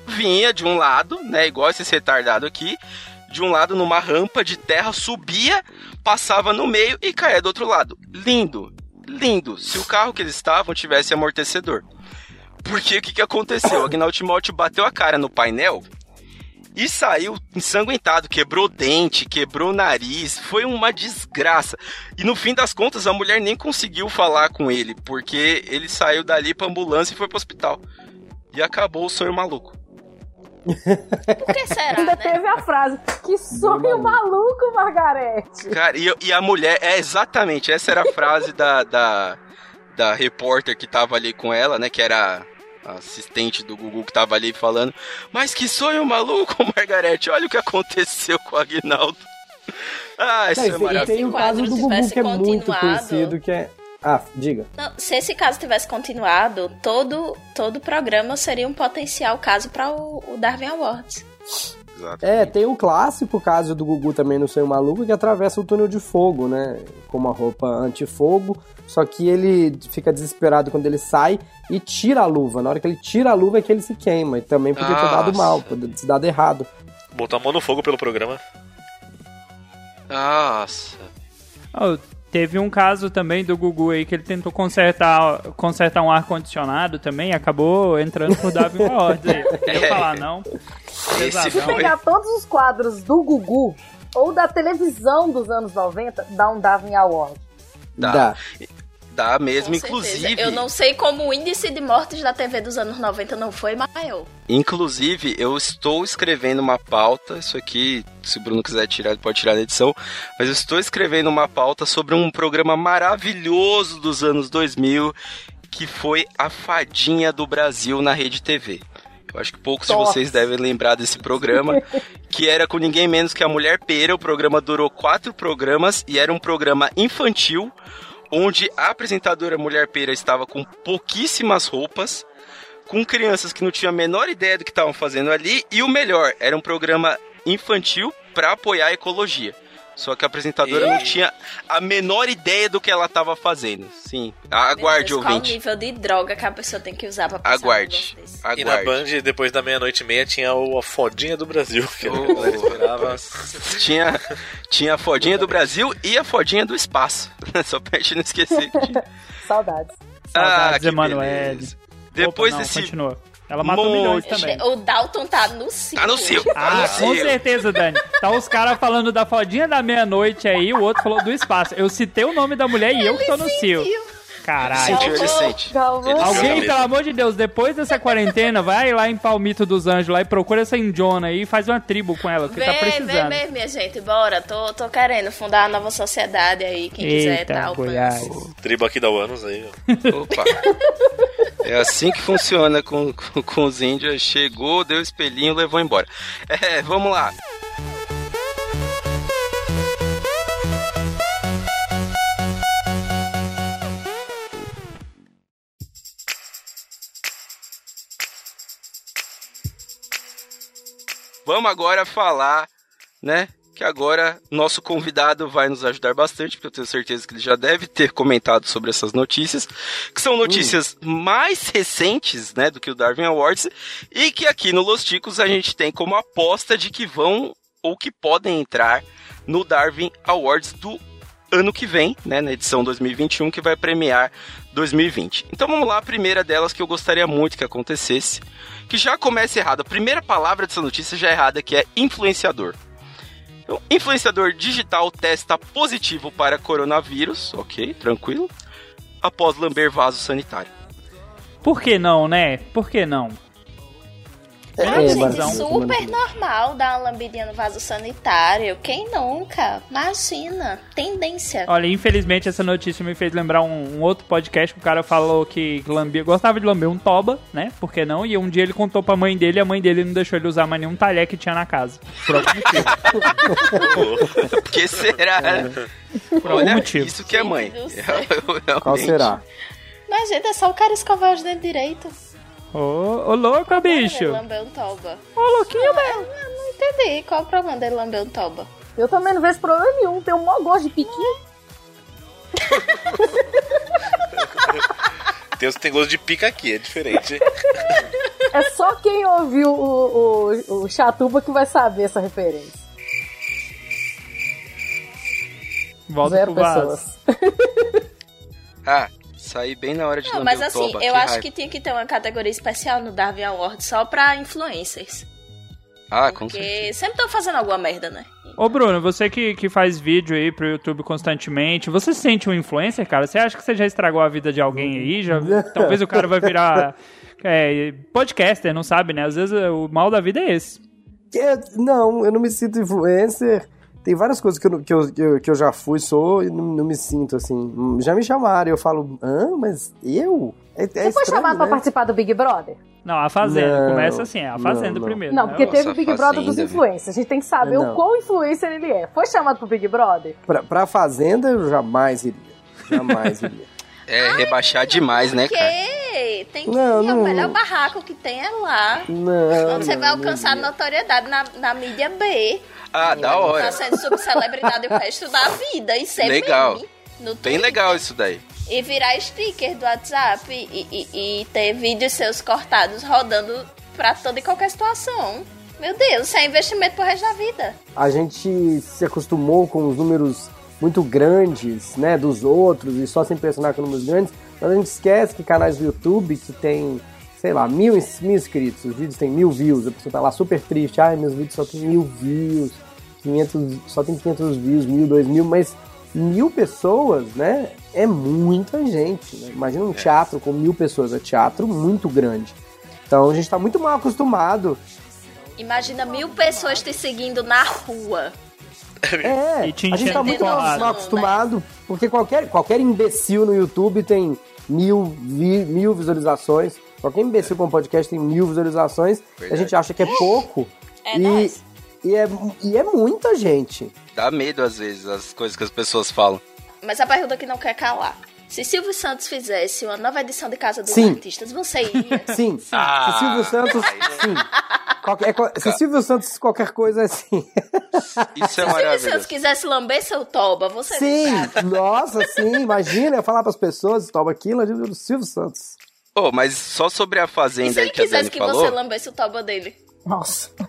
vinha de um lado, né? Igual esse retardado aqui. De um lado numa rampa de terra, subia, passava no meio e caía do outro lado. Lindo, lindo. Se o carro que eles estavam tivesse amortecedor. Porque o que, que aconteceu? O Agnaldo Timóteo bateu a cara no painel e saiu ensanguentado, quebrou dente, quebrou nariz, foi uma desgraça. E no fim das contas, a mulher nem conseguiu falar com ele, porque ele saiu dali pra ambulância e foi pro hospital. E acabou o sonho maluco. Por que será, Ainda né? teve a frase, que sonho maluco, Margarete. Cara, e, e a mulher, é exatamente, essa era a frase da, da, da repórter que tava ali com ela, né, que era assistente do Gugu que tava ali falando, mas que sonho maluco, Margarete, olha o que aconteceu com o Aguinaldo. Ah, isso Não, é tem- maravilhoso. tem o Se o caso do Gugu, tivesse que é muito continuado- conhecido, que é... Ah, diga. Não, se esse caso tivesse continuado, todo todo programa seria um potencial caso para o, o Darwin Awards. Exato. É, tem o clássico caso do Gugu também no Sonho Maluco, que atravessa o túnel de fogo, né? Com uma roupa antifogo. Só que ele fica desesperado quando ele sai e tira a luva. Na hora que ele tira a luva é que ele se queima. E também podia ter dado mal, podia ter dado errado. Botar a mão no fogo pelo programa. Nossa. Oh, teve um caso também do Gugu aí que ele tentou consertar, consertar um ar-condicionado também e acabou entrando por aí. Não ia falar, não. Esse foi. Pegar todos os quadros do Gugu ou da televisão dos anos 90, dá um Darwin Award. Dá. Dá. Dá mesmo, inclusive. Eu não sei como o índice de mortes da TV dos anos 90 não foi maior. Inclusive, eu estou escrevendo uma pauta. Isso aqui, se o Bruno quiser tirar, ele pode tirar da edição. Mas eu estou escrevendo uma pauta sobre um programa maravilhoso dos anos 2000, que foi A Fadinha do Brasil na Rede TV. Eu acho que poucos de Nossa. vocês devem lembrar desse programa, que era com ninguém menos que a Mulher Pera. O programa durou quatro programas e era um programa infantil, onde a apresentadora Mulher Pera estava com pouquíssimas roupas, com crianças que não tinham a menor ideia do que estavam fazendo ali, e o melhor, era um programa infantil para apoiar a ecologia. Só que a apresentadora não tinha a menor ideia do que ela estava fazendo. Sim, aguarde, Deus, Qual o ouvinte. nível de droga que a pessoa tem que usar pra pensar Aguarde. um desse? E na Aguarde. Band, depois da meia-noite e meia, tinha o, a fodinha do Brasil. Que Oh. esperava. tinha, tinha a fodinha do Brasil e a fodinha do espaço. Só pra gente não esquecer. que tinha. Saudades. Saudades, que Emanuele. beleza. Depois Opa, não, desse. Continua. Ela matou milhões também. O Dalton tá no cio. Tá no cio. Tá Ah, no com cio. certeza, Dani. Tá os caras falando da fodinha da meia-noite aí, o outro falou do espaço. Eu citei o nome da mulher e eu que tô no cio. Caralho. Sentiu, ele sente. Alguém, pelo amor de Deus, depois dessa quarentena, vai lá em Palmito dos Anjos lá e procura essa Indiona aí e faz uma tribo com ela, que tá Vem, vem precisando. mesmo, minha gente. Bora. Tô, tô querendo fundar uma nova sociedade aí. Quem quiser Eita, tal. Goiás. Tribo aqui da Uanos aí, ó. Opa. É assim que funciona com, com, com os índios. Chegou, deu espelhinho, levou embora. É, vamos lá. Vamos agora falar, né? Que agora nosso convidado vai nos ajudar bastante, porque eu tenho certeza que ele já deve ter comentado sobre essas notícias, que são notícias mais recentes, né, do que o Darwin Awards, e que aqui no Los Ticos a gente tem como aposta de que vão ou que podem entrar no Darwin Awards do ano que vem, né, na edição 2021, que vai premiar 2020. Então vamos lá, a primeira delas que eu gostaria muito que acontecesse, que já começa errado. A primeira palavra dessa notícia já é errada, que é influenciador. Então, influenciador digital testa positivo para coronavírus, ok, tranquilo, após lamber vaso sanitário. Por que não, né? Por que não? É, Ah, é, gente, basicamente, super normal dar uma lambidinha no vaso sanitário. Quem nunca? Imagina. Tendência. Olha, infelizmente essa notícia me fez lembrar um, um outro podcast que o cara falou que lambia, gostava de lamber um toba, né? Por que não? E um dia ele contou pra mãe dele e a mãe dele não deixou ele usar mais nenhum talher que tinha na casa. Por algum motivo. Por que será? Por algum Olha, motivo. isso que é mãe. Qual será? Mas, gente, é só o cara escovar os dentes direito. Ô, ô louco, Ele bicho. lambeu um toba. Ô, louquinho, Eu não, não entendi. Qual o problema dele lamber um toba? Eu também não vejo problema nenhum. Tem um maior gosto de piquinho. Tem, tem gosto de pica aqui, é diferente. É só quem ouviu o, o, o Chatuba que vai saber essa referência. Volta Zero pessoas. Ah, saí bem na hora de Não, mas o assim, toba, eu que acho raiva. que tinha que ter uma categoria especial no Darwin Award só pra influencers. Ah, com certeza. Porque sempre estão fazendo alguma merda, né? Ô, Bruno, você que, que faz vídeo aí pro YouTube constantemente, você se sente um influencer, cara? Você acha que você já estragou a vida de alguém aí? Já, talvez o cara vai virar é, podcaster, não sabe, né? Às vezes o mal da vida é esse. É, não, eu não me sinto influencer. Tem várias coisas que eu, que eu, que eu, que eu já fui, sou e não, não me sinto assim. Já me chamaram e eu falo, hã, mas eu? É, é Você foi estranho, chamado pra né? participar do Big Brother? Não, a Fazenda. Não, Começa assim, é a Fazenda não, não. primeiro. Não, né? porque teve Nossa, o Big Brother dos influencers. A gente tem que saber Não. o quão influencer ele é. Foi chamado pro Big Brother? Pra, pra Fazenda eu jamais iria. Jamais iria. É rebaixar demais, né, cara? Tem que Não, ir, não. o melhor barraco que tem é lá. Não. Onde você não, vai alcançar notoriedade na, na mídia B. Ah, da Tá hora. sendo subcelebridade o resto da vida. E ser Legal. Bem legal isso daí. E virar sticker do WhatsApp e, e- e ter vídeos seus cortados rodando pra toda e qualquer situação. Meu Deus, isso é investimento pro resto da vida. A gente se acostumou com os números muito grandes, né, dos outros e só se impressionar com números grandes, mas a gente esquece que canais do YouTube que tem, sei lá, mil, mil inscritos, os vídeos têm mil views, a pessoa tá lá super triste, ai, meus vídeos só tem mil views, 500, só tem 500 views, mil, dois mil, mas mil pessoas, né, é muita gente, né? Imagina um teatro com mil pessoas, é teatro muito grande. Então a gente tá muito mal acostumado. Imagina mil pessoas te seguindo na rua. É, te a gente tá muito mal acostumado, porque qualquer, qualquer imbecil no YouTube tem mil, vi- mil visualizações. Qualquer imbecil com podcast tem mil visualizações. A Verdade. gente acha que é pouco. É e, e, é, e é muita gente. Dá medo às vezes as coisas que as pessoas falam. Mas a pergunta que não quer calar. Se Silvio Santos fizesse uma nova edição de Casa dos Sim. Artistas, você iria? Sim, Ah, se Silvio Santos, sim. Qualquer, se Silvio Santos qualquer coisa é sim. Isso é Se Silvio Santos maravilhoso. quisesse lamber seu toba, você Sim, nossa, sim. Imagina eu falar pras pessoas, toma aquilo, do Silvio Santos. Oh, mas só sobre a E fazenda se aí ele que a quisesse que falou. você lambesse o toba dele? Nossa.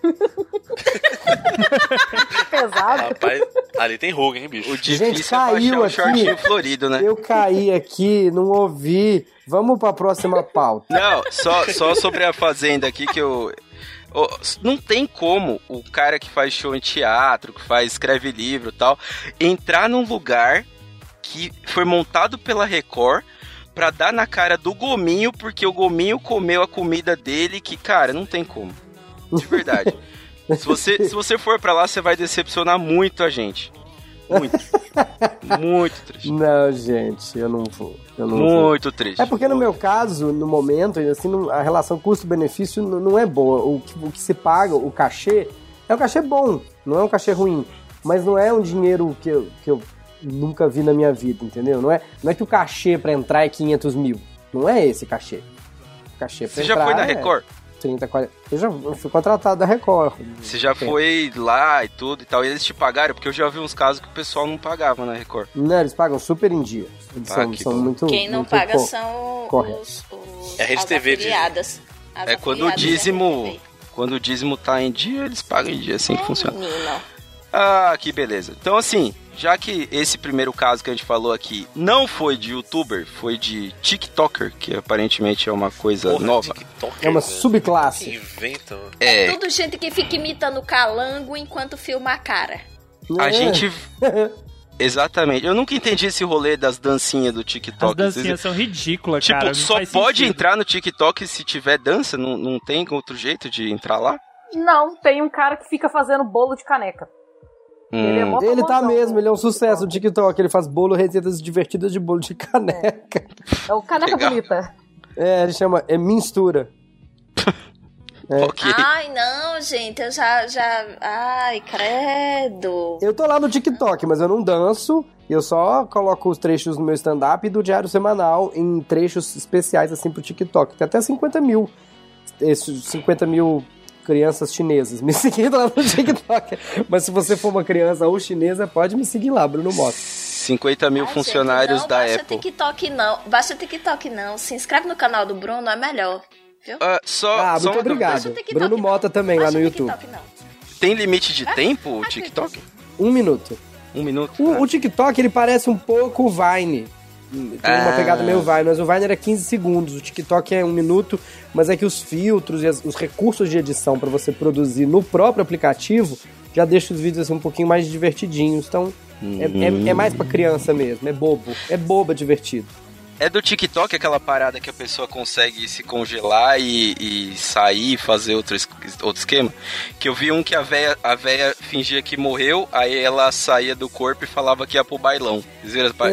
Pesado. Rapaz, ali tem ruga, hein, bicho? O Gente, é caiu um aqui. shortinho florido, né? Eu caí aqui, não ouvi. Vamos pra próxima pauta. Não, só, só sobre a fazenda aqui que eu. Não tem como o cara que faz show em teatro, que faz, escreve livro e tal, entrar num lugar que foi montado pela Record pra dar na cara do gominho, porque o gominho comeu a comida dele, que, cara, não tem como. De verdade. se, você, se você for pra lá, você vai decepcionar muito a gente. Muito. muito triste. Não, gente, eu não vou. Eu não vou. Muito triste. É porque no meu caso, no momento, assim, a relação custo-benefício não é boa. O que, o que se paga, o cachê, é um cachê bom, não é um cachê ruim. Mas não é um dinheiro que eu, que eu nunca vi na minha vida, entendeu? Não é, não é que o cachê pra entrar é 500 mil. Não é esse cachê. O cachê pra Você já entrar foi na é Record? 30, 40. Eu já fui contratado da Record. Você já foi lá e tudo e tal, e eles te pagaram? Porque eu já vi uns casos que o pessoal não pagava na Record. Não, eles pagam super em dia. Eles Ah, são, que são muito. Quem não muito paga co- são correto. os, os, É a Rede as TV afiliadas. As É quando o dízimo. Quando o dízimo tá em dia, eles pagam em dia, é assim que TV. funciona. Menino. Ah, que beleza. Então, assim, já que esse primeiro caso que a gente falou aqui não foi de youtuber, foi de TikToker, que aparentemente é uma coisa Porra, nova. TikToker, É uma né? subclasse. Inventa. É, Tudo gente que fica imitando calango enquanto filma a cara. a É. gente. Exatamente. Eu nunca entendi esse rolê das dancinhas do As TikTok. dancinhas são ridículas, Tipo, cara. não só pode sentido. entrar no TikTok se tiver dança? Não, não tem outro jeito de entrar lá? Não, tem um cara que fica fazendo bolo de caneca. Ele é Hum, Ele tá mesmo, no ele é um sucesso no TikTok. Ele faz bolo, receitas divertidas de bolo de caneca. É o caneca Legal. bonita. É, ele chama. É Minstura. ok. Ai, não, gente, eu já, já... Ai, credo. Eu tô lá no TikTok, mas eu não danço. Eu só coloco os trechos no meu stand-up e do diário semanal em trechos especiais, assim, pro TikTok. Tem até 50 mil. Esses 50 mil crianças chinesas me seguindo lá no TikTok. Mas se você for uma criança ou chinesa, pode me seguir lá, Bruno Mota. 50 mil Ai, funcionários gente, não da baixa Apple. TikTok não, baixa TikTok não. Se inscreve no canal do Bruno, é melhor. Viu? Ah, só, Ah, só muito obrigado. TikTok, Bruno não. Mota também lá no o YouTube. TikTok, não. Tem limite de Ah, tempo o TikTok? Um minuto. Um minuto? O, o TikTok, ele parece um pouco o Vine. Tem uma Ah. pegada meio Vine, mas o Vine era 15 segundos. O TikTok é um minuto, mas é que os filtros e os recursos de edição para você produzir no próprio aplicativo já deixa os vídeos assim, um pouquinho mais divertidinhos. Então, é, é- é mais pra criança mesmo, é bobo. É boba divertido. É do TikTok aquela parada que a pessoa consegue se congelar e, e sair e fazer outro, es- outro esquema? Que eu vi um que a véia, a véia fingia que morreu, aí ela saía do corpo e falava que ia pro bailão.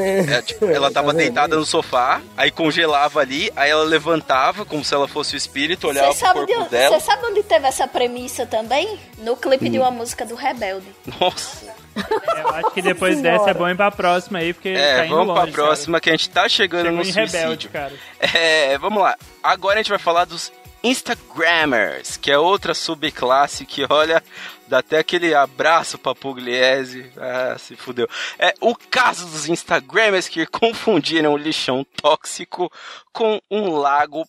É. É, tipo, ela tava vendo? deitada no sofá, aí congelava ali, aí ela levantava como se ela fosse o espírito, olhava pro sabe, corpo de, dela. você sabe onde teve essa premissa também? No clipe de uma música do Rebelde. Nossa. Eu acho que depois Senhora. dessa é bom ir pra próxima aí, porque É, tá indo vamos longe, pra próxima que a gente tá chegando Cara. no Chegou em suicídio. rebelde, cara. É, vamos lá. Agora a gente vai falar dos Instagrammers, que é outra subclasse que, olha, dá até aquele abraço pra Pugliese. Ah, se fudeu. É o caso dos Instagrammers que confundiram o lixão tóxico com um lago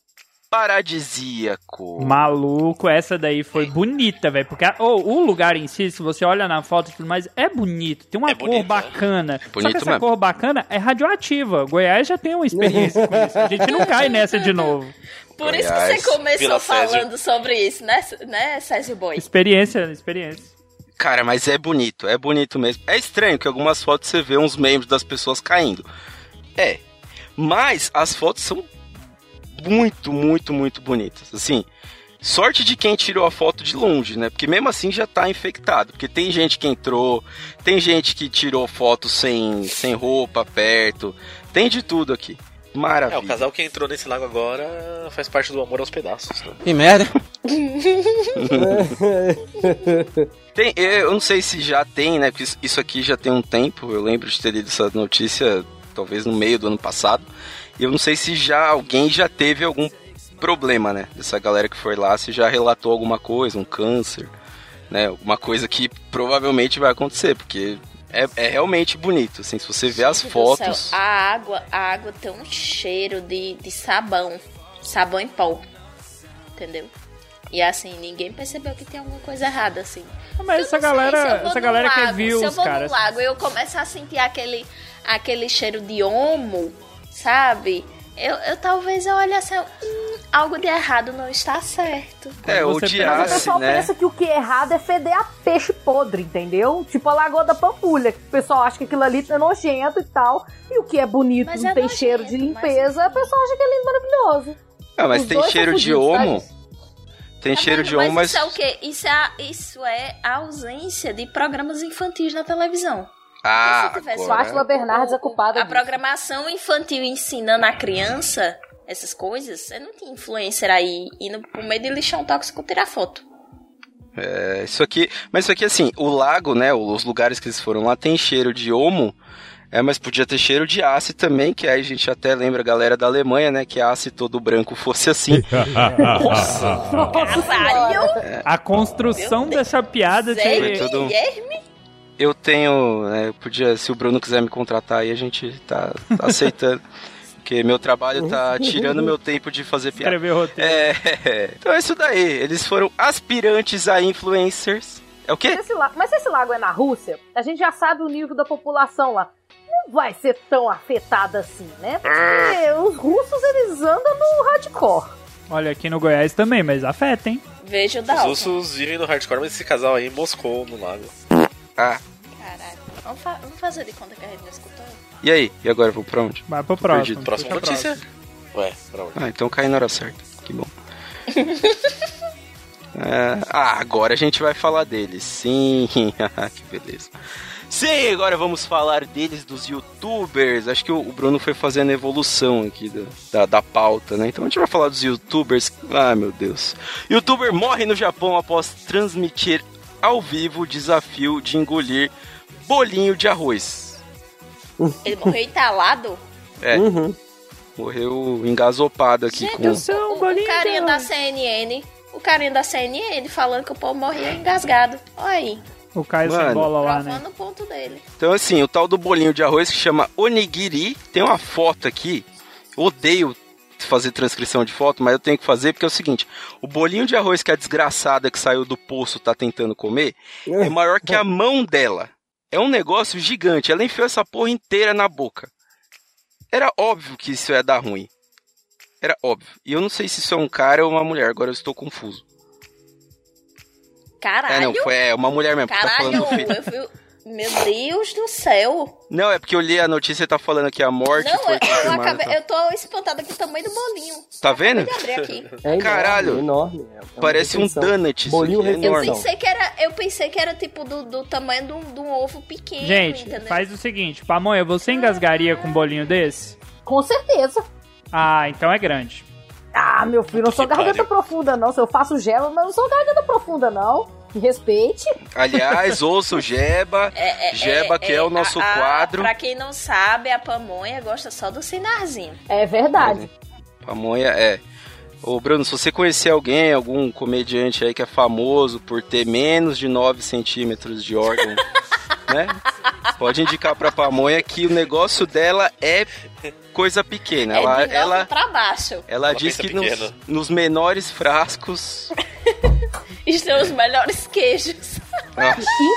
paradisíaco. Maluco, essa daí foi bonita, velho. Porque oh, o lugar em si, se você olha na foto e tudo mais, é bonito. Tem uma É cor bonito, bacana. Só bonito que essa mesmo. cor bacana é radioativa. Goiás já tem uma experiência com isso. A gente não cai nessa de novo. Por isso que Goiás, você começou falando sobre isso, né, né Césio Boy? Experiência, experiência. Cara, mas é bonito, é bonito mesmo. É estranho que algumas fotos você vê uns membros das pessoas caindo. É. Mas as fotos são muito, muito, muito bonitas. Assim, sorte de quem tirou a foto de longe, né? Porque mesmo assim já tá infectado. Porque tem gente que entrou, tem gente que tirou foto sem, sem roupa perto. Tem de tudo aqui. É, Maravilha. o casal que entrou nesse lago agora faz parte do amor aos pedaços. Né? Que merda. Tem, eu não sei se já tem, né? Porque isso aqui já tem um tempo. Eu lembro de ter lido essa notícia, talvez no meio do ano passado. E eu não sei se já alguém já teve algum problema, né? Dessa galera que foi lá, se já relatou alguma coisa, um câncer, né? Alguma coisa que provavelmente vai acontecer, porque é, é realmente bonito. Assim, se você vê as fotos. céu, a água, a água tem um cheiro de, de sabão. Sabão em pó. Entendeu? E assim, ninguém percebeu que tem alguma coisa errada, assim. Mas Eu essa se eu galera, vou essa no galera quer lago, Se eu vou cara. no lago e eu começo a sentir aquele, aquele cheiro de homo, sabe? Eu, eu talvez eu olhe assim, hum, algo de errado não está certo. É, o pensa- Mas o pessoal né? pensa que o que é errado é feder a peixe podre, entendeu? Tipo a Lagoa da Pampulha, que o pessoal acha que aquilo ali é nojento e tal. E o que é bonito, Mas não é tem nojento, cheiro de mas- limpeza, o pessoal acha que é lindo e maravilhoso. Ah, mas Os tem cheiro são de tá, homo. Tem É, cheiro mano, de homo, mas. Isso é o quê? Isso é, isso é a ausência de programas infantis na televisão. Ah, se tivesse agora- Fátima Bernardes é culpada A disso. programação infantil ensinando a criança essas coisas, você não tinha influencer aí indo pro meio de lixão tóxico tirar foto. É, isso aqui. Mas isso aqui, assim, o lago, né? Os lugares que eles foram lá tem cheiro de homo. É, mas podia ter cheiro de aço também, que aí a gente até lembra a galera da Alemanha, né? Que aço todo branco fosse assim. Nossa! Caralho! A construção dessa piada Zé de... Guilherme? Eu tenho. né, eu podia, se o Bruno quiser me contratar aí, a gente tá, tá aceitando. Porque meu trabalho tá tirando meu tempo de fazer piada. escrever roteiro. É, então é isso daí. Eles foram aspirantes a influencers. É o quê? Mas esse, la- mas se esse lago é na Rússia, a gente já sabe o nível da população lá. Não vai ser tão afetada assim, né? Porque os russos, eles andam no hardcore. Olha, aqui no Goiás também, mas afeta, hein? Vejo o Os russos vivem no hardcore, mas esse casal aí moscou no lago. Ah. Vamos, fa- vamos fazer de conta que a gente não escutou? e aí? E agora eu vou pra onde? Vai pro próximo. perdido. Próxima notícia? Ué, pra onde? Ah, então cai na hora certa. Que bom. É, ah, agora a gente vai falar deles. Sim, que beleza. Sim, agora vamos falar deles, dos youtubers. Acho que o Bruno foi fazendo a evolução aqui da, da, da pauta, né? Então a gente vai falar dos youtubers. Ah, meu Deus. Youtuber morre no Japão após transmitir ao vivo o desafio de engolir bolinho de arroz. Ele morreu entalado? É, Uhum. morreu engasopado aqui Gente, com. o, o, o carinha da CNN, o carinha da CNN falando que o povo morria engasgado. Olha aí, O Caio sem Mano. bola lá, né? o ponto dele. Então, assim, o tal do bolinho de arroz que chama onigiri, tem uma foto aqui. Odeio fazer transcrição de foto, mas eu tenho que fazer porque é o seguinte: o bolinho de arroz que a desgraçada que saiu do poço tá tentando comer é maior que a mão dela. É um negócio gigante. Ela enfiou essa porra inteira na boca. Era óbvio que isso ia dar ruim. Era óbvio. E eu não sei se isso é um cara ou uma mulher, agora eu estou confuso. Caralho, É, não, foi é, uma mulher mesmo. Tá caralho, falando do filho. eu fui... Meu Deus do céu. Não, é porque eu li a notícia e tá falando que a morte Não, foi eu, eu, acabei, tá? eu tô espantada com o tamanho do bolinho. Tá vendo? Abrir aqui. É enorme, Caralho. enorme. é- uma Parece um donut. Bolinho é refeição. Eu enorme. pensei que era, eu pensei que era tipo do, do tamanho de um, de um ovo pequeno, Gente, entendeu? faz o seguinte, Pamonha, você engasgaria com um bolinho desse? Com certeza. Ah, então é grande. Ah, meu filho, eu não sou garganta profunda, não. Se eu faço gelo, mas eu não sou garganta profunda, não. Me respeite. Aliás, ouço Jeba. É, é, Jeba, que é o nosso a- a- quadro. Pra quem não sabe, a pamonha gosta só do sinarzinho. É verdade. Pamonha é. Ô, Bruno, se você conhecer alguém, algum comediante aí que é famoso por ter menos de 9 centímetros de órgão, né? Pode indicar pra Pamonha que o negócio dela é coisa pequena. Ela, é de ela, ela... pra baixo. ela Ela diz que nos, nos menores frascos. Estão os melhores queijos.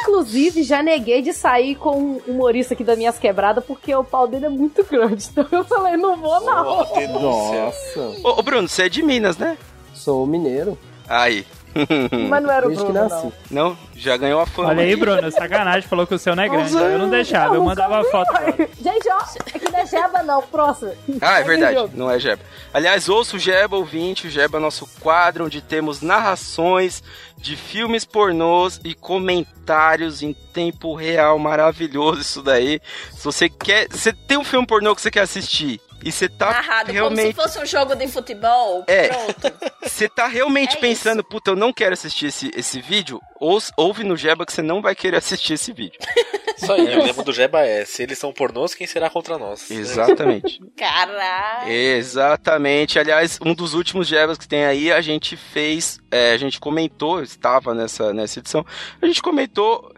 Inclusive, já neguei de sair com um humorista aqui das minhas quebradas, porque o pau dele é muito grande. Então eu falei, não vou não. Oh. Nossa, Ô, ô, Bruno, você é de Minas, né? sou mineiro. Aí. Mas não era o que Bruno, não. Não, já ganhou a fama. Olha aí, Bruno, sacanagem, falou que o seu não é grande. Eu não deixava, eu mandava foto. Gente, ó, aqui não é jeba, não. Próximo. Ah, é verdade, não é Jeba. Aliás, ouça o Jeba ouvinte, o Jeba é nosso quadro onde temos narrações de filmes pornôs e comentários em tempo real, maravilhoso isso daí. Se você quer, você tem um filme pornô que você quer assistir e você tá Narrado realmente como se fosse um jogo de futebol. É. Pronto. você tá realmente É pensando, puta, eu não quero assistir esse, esse vídeo, ou, ouve no Jeba que você não vai querer assistir esse vídeo. Isso aí, o lema do Jeba é: se eles são pornôs, quem será contra nós? Exatamente. Caralho. Exatamente. Aliás, um dos últimos Jebas que tem aí, a gente fez, é, a gente comentou, estava nessa, nessa edição, a gente comentou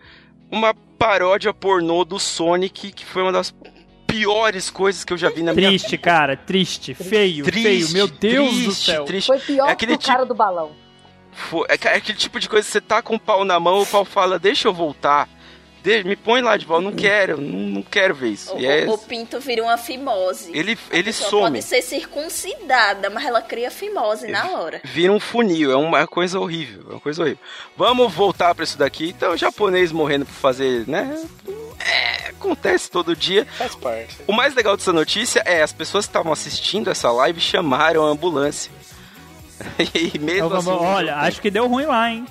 uma paródia pornô do Sonic, que foi uma das piores coisas que eu já vi na minha Triste, cara, triste, feio, Triste, feio, meu Deus do triste, céu. Triste. Foi pior É aquele que o cara do balão. Fo- É, é aquele tipo de coisa que você tá com o pau na mão, o pau fala, deixa eu voltar. De- me põe lá de volta, não quero, não, não quero ver isso. O, é, o- pinto vira uma fimose. ele A ele some. Pode ser circuncidada, mas ela cria fimose na hora. Vira um funil, é uma coisa horrível, é uma coisa horrível. Vamos voltar pra isso daqui. Então, japonês morrendo por fazer, né? É, acontece todo dia. Faz parte. O mais legal dessa notícia é as pessoas que estavam assistindo essa live chamaram a ambulância. e mesmo Então, assim, olha, acho que deu ruim lá, hein?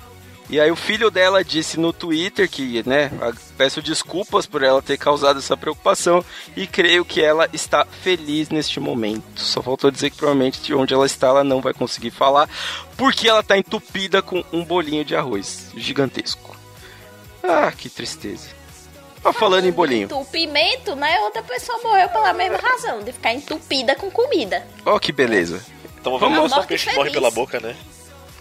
E aí o filho dela disse no Twitter que, né, peço desculpas por ela ter causado essa preocupação e creio que ela está feliz neste momento. Só faltou dizer que provavelmente de onde ela está ela não vai conseguir falar, porque ela está entupida com um bolinho de arroz gigantesco. Ah, que tristeza. Ó, falando em bolinho. Entupimento, né? Outra pessoa morreu pela mesma razão, de ficar entupida com comida. Ó, que beleza. Estamos Vamos- vendo só peixe morre pela boca, né?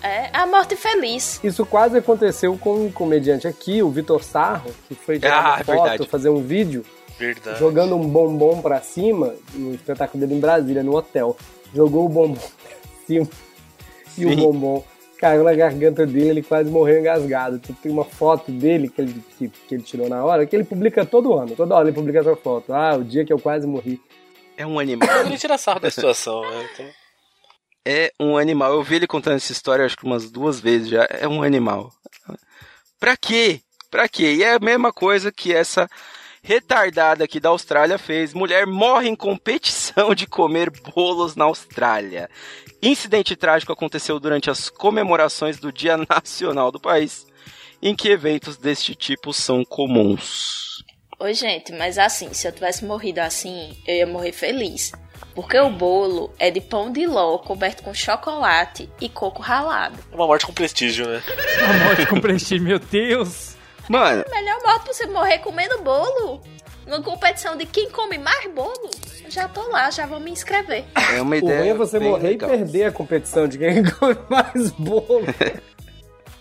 É a morte feliz. Isso quase aconteceu com um comediante aqui, o Vitor Sarro, que foi tirar Ah, uma é foto, verdade. fazer um vídeo, Verdade. jogando um bombom pra cima, no espetáculo dele em Brasília, no hotel. Jogou o bombom pra cima e o Sim. bombom caiu na garganta dele, ele quase morreu engasgado. Tipo, Tem uma foto dele que ele, que, que ele tirou na hora, que ele publica todo ano, toda hora ele publica essa foto. Ah, o dia que eu quase morri. É um animal. Ele tira sarro da situação, né? Então, é um animal. Eu vi ele contando essa história acho que umas duas vezes já. É um animal. Pra quê? Pra quê? E é a mesma coisa que essa retardada aqui da Austrália fez. Mulher morre em competição de comer bolos na Austrália. Incidente trágico aconteceu durante as comemorações do Dia Nacional do país, em que eventos deste tipo são comuns. Ô, gente, mas assim, se eu tivesse morrido assim, eu ia morrer feliz. Porque o bolo é de pão de ló coberto com chocolate e coco ralado. é uma morte com prestígio, né? Uma morte com prestígio, meu Deus. Mano, Melhor morte pra você morrer comendo bolo. Numa competição de quem come mais bolo. Já tô lá, já vou me inscrever. é uma O ideia. ruim é você morrer legal. e perder a competição de quem come mais bolo.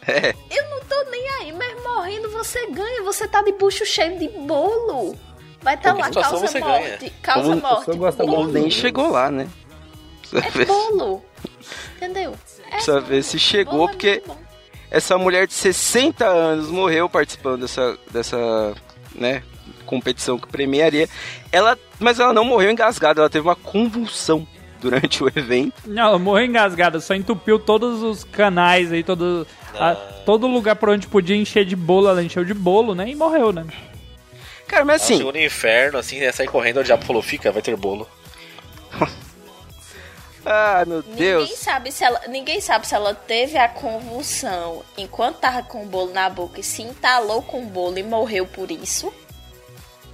Eu não tô nem aí, mas morrendo você ganha. Você tá de bucho cheio de bolo. Vai tá Qualquer lá, causa você morte. Causa Como- morte. gosta bolo nem chegou lá, né? Precisa É ver, bolo. Entendeu? É precisa ver se chegou, bolo é porque bom. essa mulher de 60 anos morreu participando dessa, dessa né, competição que premiaria. Ela, mas ela não morreu engasgada, ela teve uma convulsão durante o evento. Não, ela morreu engasgada, só entupiu todos os canais aí, todo, a- todo lugar por onde podia encher de bolo, ela encheu de bolo, né? E morreu, né? Cara, mas Ela assim, chegou no inferno, assim, ia sair correndo, o diabo falou, fica, vai ter bolo. ah, meu Ninguém Deus. sabe, se ela, ninguém sabe se ela teve a convulsão enquanto tava com o bolo na boca e se entalou com o bolo e morreu por isso.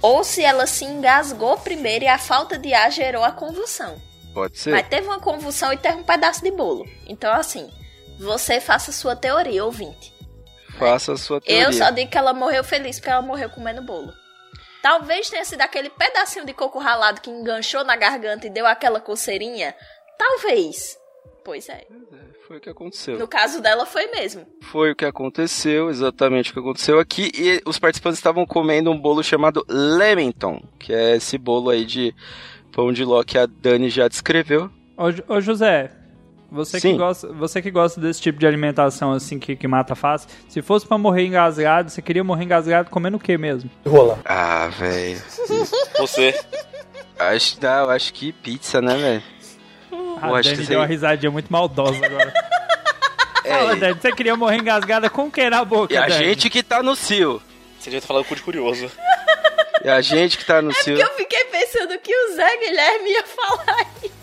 Ou se ela se engasgou primeiro e a falta de ar gerou a convulsão. Pode ser. Mas teve uma convulsão e teve um pedaço de bolo. Então, assim, você faça a sua teoria, ouvinte. Faça a sua teoria. Eu só digo que ela morreu feliz porque ela morreu comendo bolo. Talvez tenha sido aquele pedacinho de coco ralado que enganchou na garganta e deu aquela coceirinha. Talvez. Pois é. Foi o que aconteceu. No caso dela foi mesmo. Foi o que aconteceu, exatamente o que aconteceu aqui. E os participantes estavam comendo um bolo chamado Lemington, que é esse bolo aí de pão de ló que a Dani já descreveu. Ô, ô, José, você que, gosta, você que gosta desse tipo de alimentação assim que, que mata fácil, se fosse pra morrer engasgado, você queria morrer engasgado comendo o que mesmo? Rola. Ah, velho. Você, Acho, não, acho que pizza, né, velho? A acho Dani que deu uma sei. risadinha muito maldosa agora. Fala, É, Dani, você queria morrer engasgada com o que na boca, e a Dani? gente que tá no cio. você devia ter falado cu de curioso. E a gente que tá no cio. Porque eu fiquei pensando que o Zé Guilherme ia falar isso.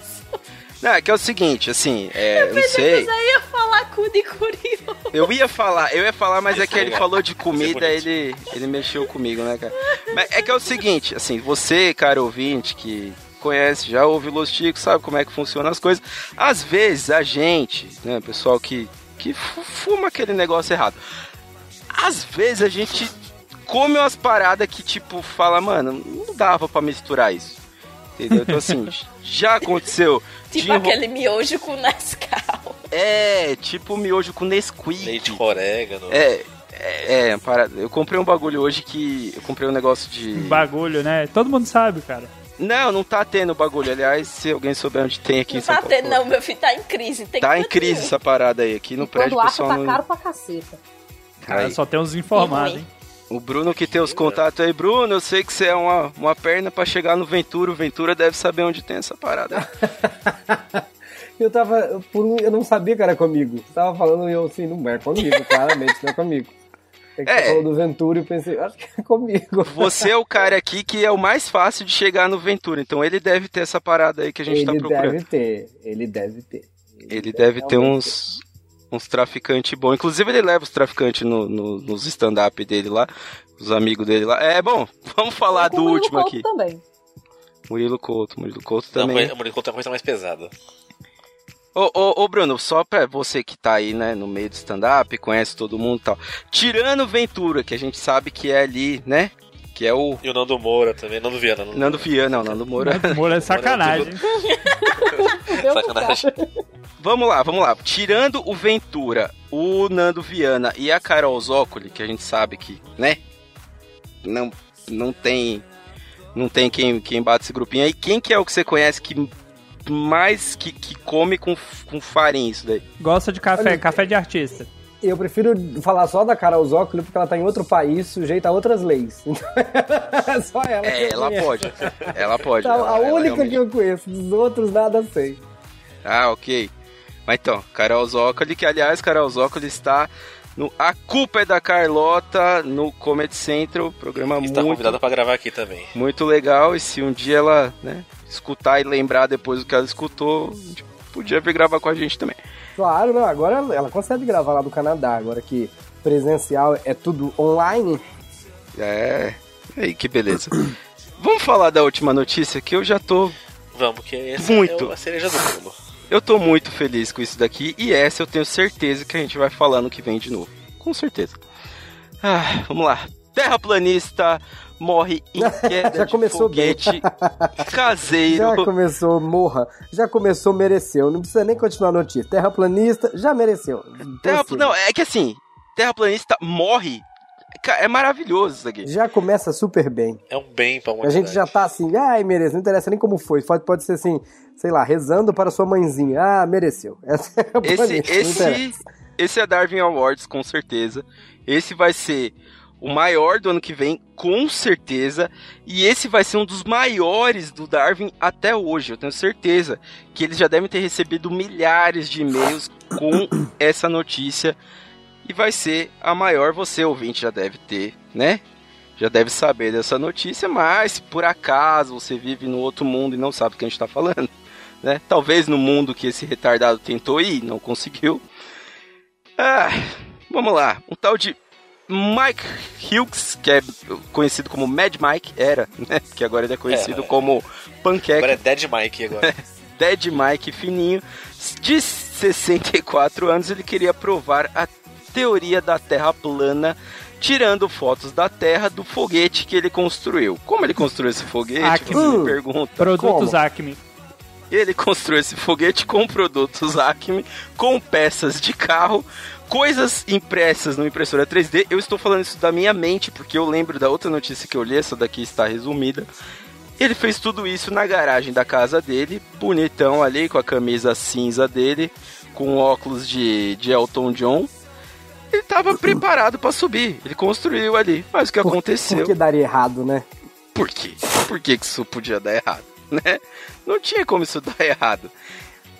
Não, é que é o seguinte, assim, é, eu não Pensei que sei. o Zé ia falar cu de curioso. Eu ia falar, eu ia falar, mas é que ele legal. falou de comida, bonito. ele, ele mexeu comigo, né, cara? Mas é que é o seguinte, assim, você, cara ouvinte, que conhece, já ouve Los Chicos, sabe como é que funcionam as coisas. Às vezes a gente, né, pessoal que, que fu- fuma aquele negócio errado. Às vezes a gente come umas paradas que, tipo, fala, mano, não dava pra misturar isso. Entendeu? Então, assim, já aconteceu. de Tipo enro- aquele miojo com Nescau. É, tipo miojo com Nesquik. Leite com orégano. É, é, é, parada. Eu comprei um bagulho hoje que. Eu comprei um negócio de. Bagulho, né? Todo mundo sabe, cara. Não, não tá tendo bagulho. Aliás, se alguém souber onde tem aqui Não em São tá Paulo. tendo, não, meu filho tá em crise. Tem Tá em crise essa parada aí. Aqui no prédio, Quando o acha pessoal tá não. caro pra caceta. Cara, Aí. só tem uns informados, hein? O Bruno que tem os contatos aí, Bruno, eu sei que você é uma, uma perna pra chegar no Ventura. O Ventura deve saber onde tem essa parada. Eu tava. Por um, eu não sabia que era comigo. Você tava falando e eu assim, não é comigo, claramente, não é comigo. É que É. você falou do Ventura e pensei, acho que é comigo. Você é o cara aqui que é o mais fácil de chegar no Ventura. Então ele deve ter essa parada aí que a gente tá ele procurando. deve ter, ele deve ter. Ele deve ter realmente uns, uns traficantes bons. Inclusive, ele leva os traficantes no, no- nos stand-up dele lá, os amigos dele lá. É, bom, vamos falar do Murilo último Couto aqui. também. Murilo Couto. Murilo Couto Não, também. o Murilo conta uma coisa mais pesada. Ô, ô, ô, Bruno, só pra você que tá aí, né, no meio do stand-up, conhece todo mundo e tal. Tirando Ventura, que a gente sabe que é ali, né? Que é o E o Nando Moura também, Nando Viana. Nando Nando Viana, não, Nando Moura. Moura é sacanagem. Cara. Sacanagem. Vamos lá, vamos lá. Tirando o Ventura, o Nando Viana e a Carol Zócoli, que a gente sabe que, né? Não, não tem. Não tem quem, quem bate esse grupinho aí. Quem que é o que você conhece que mais que, que come com, com farinha isso daí? Gosta de café, Olha, café de artista. Eu prefiro falar só da Carol Zócoli porque ela tá em outro país, sujeita a outras leis. Então, só ela. que É, ela conheço. pode. Ela pode. Tá, ela- a única realmente- que eu conheço, dos outros nada sei. Ah, ok. Mas então, Carol Zócoli, que aliás, Carol Zócoli está no A Culpa é da Carlota, no Comedy Central, programa Está muito convidada pra gravar aqui também. Muito legal, e se um dia ela, né, escutar e lembrar depois do que ela escutou, a gente podia vir gravar com a gente também. Claro, não, agora ela- consegue gravar lá do Canadá, agora que presencial é tudo online. É, aí que beleza. Vamos falar da última notícia que eu já tô, Vamos, que esse Muito. é a cereja do bolo. eu tô muito feliz com isso daqui e essa eu tenho certeza que a gente vai falar no que vem de novo. Com certeza. Ah, vamos lá. Terraplanista morre em queda Já de começou bem. foguete caseiro. Já começou, morra, já começou, mereceu. Não precisa nem continuar a notícia. Terraplanista, já mereceu. Terra, não, é que assim, terraplanista morre. É maravilhoso isso aqui. Já começa super bem. É um bem pra A gente já tá assim, ai, merece, não interessa nem como foi. Pode, pode ser assim, sei lá, rezando para sua mãezinha. Ah, mereceu. Essa é a Esse, esse, esse é Darwin Awards, com certeza. Esse vai ser o maior do ano que vem, com certeza. E esse vai ser um dos maiores do Darwin até hoje. Eu tenho certeza que eles já devem ter recebido milhares de e-mails com essa notícia. E vai ser a maior, você ouvinte já deve ter, né? Já deve saber dessa notícia, mas se por acaso você vive no outro mundo e não sabe o que a gente tá falando, né? Talvez no mundo que esse retardado tentou ir, não conseguiu. Ah, vamos lá. Um tal de Mike Hughes, que é conhecido como Mad Mike, era, né? Que agora ele é conhecido É, como Panqueca. Agora é Dead Mike agora. Dead Mike fininho, de 64 anos, ele queria provar a teoria da Terra plana, tirando fotos da Terra do foguete que ele construiu. Como ele construiu esse foguete? Acme. Você me pergunta. Produtos Como? Acme. Ele construiu esse foguete com produtos Acme, com peças de carro, coisas impressas no impressora 3D. Eu estou falando isso da minha mente, porque eu lembro da outra notícia que eu li, essa daqui está resumida. Ele fez tudo isso na garagem da casa dele, bonitão ali, com a camisa cinza dele, com óculos de, de Elton John. Ele estava preparado para subir, ele construiu ali. Mas o que Por- aconteceu? Por que daria errado, né? Por quê? Por que que isso podia dar errado, né? Não tinha como isso dar errado.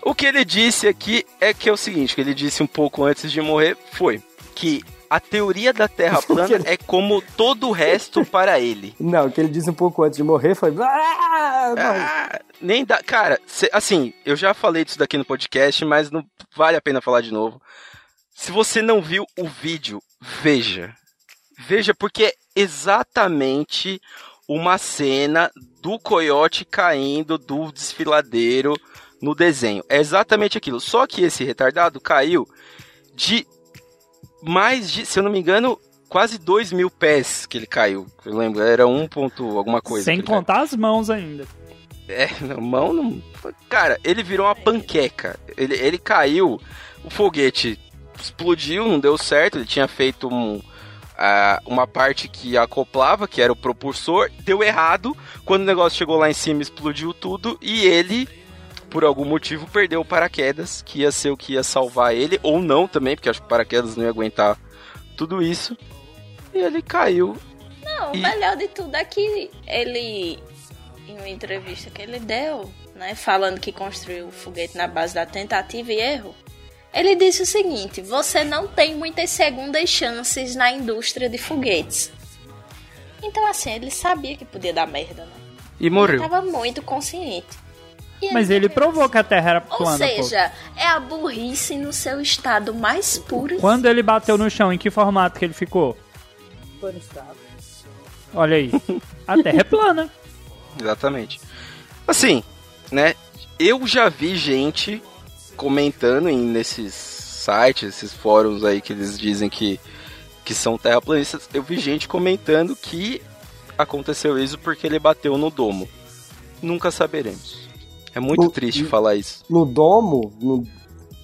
O que ele disse aqui é que é o seguinte, que ele disse um pouco antes de morrer, foi que a teoria da Terra plana é como todo o resto para ele. Não, o que ele disse um pouco antes de morrer foi. Ah. Ah, nem dá. Cara, cê- assim, eu já falei disso daqui no podcast, mas não vale a pena falar de novo. Se você não viu o vídeo, veja. Veja, porque é exatamente uma cena do coiote caindo do desfiladeiro no desenho. É exatamente aquilo. Só que esse retardado caiu de mais de, se eu não me engano, quase 2 mil pés que ele caiu. Eu lembro, era 1 ponto alguma coisa. Sem ele caiu. contar as mãos ainda. É, mão não. Cara, ele virou uma panqueca. Ele, ele caiu, o foguete explodiu, não deu certo. Ele tinha feito um, ah, uma parte que acoplava, que era o propulsor, deu errado. Quando o negócio chegou lá em cima, explodiu tudo e ele, por algum motivo, perdeu o paraquedas, que ia ser o que ia salvar ele, ou não também, porque acho que o paraquedas não ia aguentar tudo isso. e ele caiu. Não, o E- melhor de tudo é que ele, em uma entrevista que ele deu, né, falando que construiu o foguete na base da tentativa e erro, ele disse o seguinte: você não tem muitas segundas chances na indústria de foguetes. Então, assim, ele sabia que podia dar merda, né? E Ele morreu. tava muito consciente. E Mas ele fez. provou que a Terra era Ou plana, pô. seja, é a burrice no seu estado mais puro. Quando ele bateu no chão, em que formato que ele ficou? Foi no estado. Olha aí. A Terra é plana. Exatamente. Assim, né? Eu já vi gente comentando em, nesses sites, esses fóruns aí que eles dizem que, que são terraplanistas. Eu vi gente comentando que aconteceu isso porque ele bateu no domo. Nunca saberemos. É muito No- triste falar isso. No domo, no-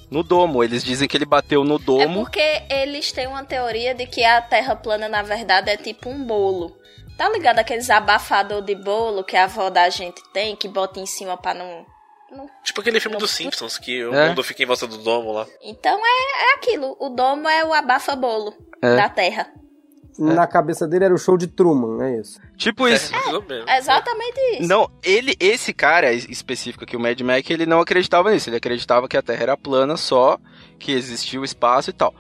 No domo, eles dizem que ele bateu no É domo. porque eles têm uma teoria de que a Terra plana, na verdade, é tipo um bolo. Tá ligado aqueles abafador de bolo que a avó da gente tem, que bota em cima pra não. não- Tipo aquele filme dos Simpsons, que o É. mundo fica em volta do domo lá. Então é, é aquilo. O domo é o abafa-bolo É. da Terra. Na cabeça dele era o show de Truman, é isso. Tipo isso. É, mais ou menos. É exatamente isso. Não, ele, esse cara es- específico aqui, o Mad Max, ele não acreditava nisso. Ele acreditava que a Terra era plana só, que existia o espaço e tal.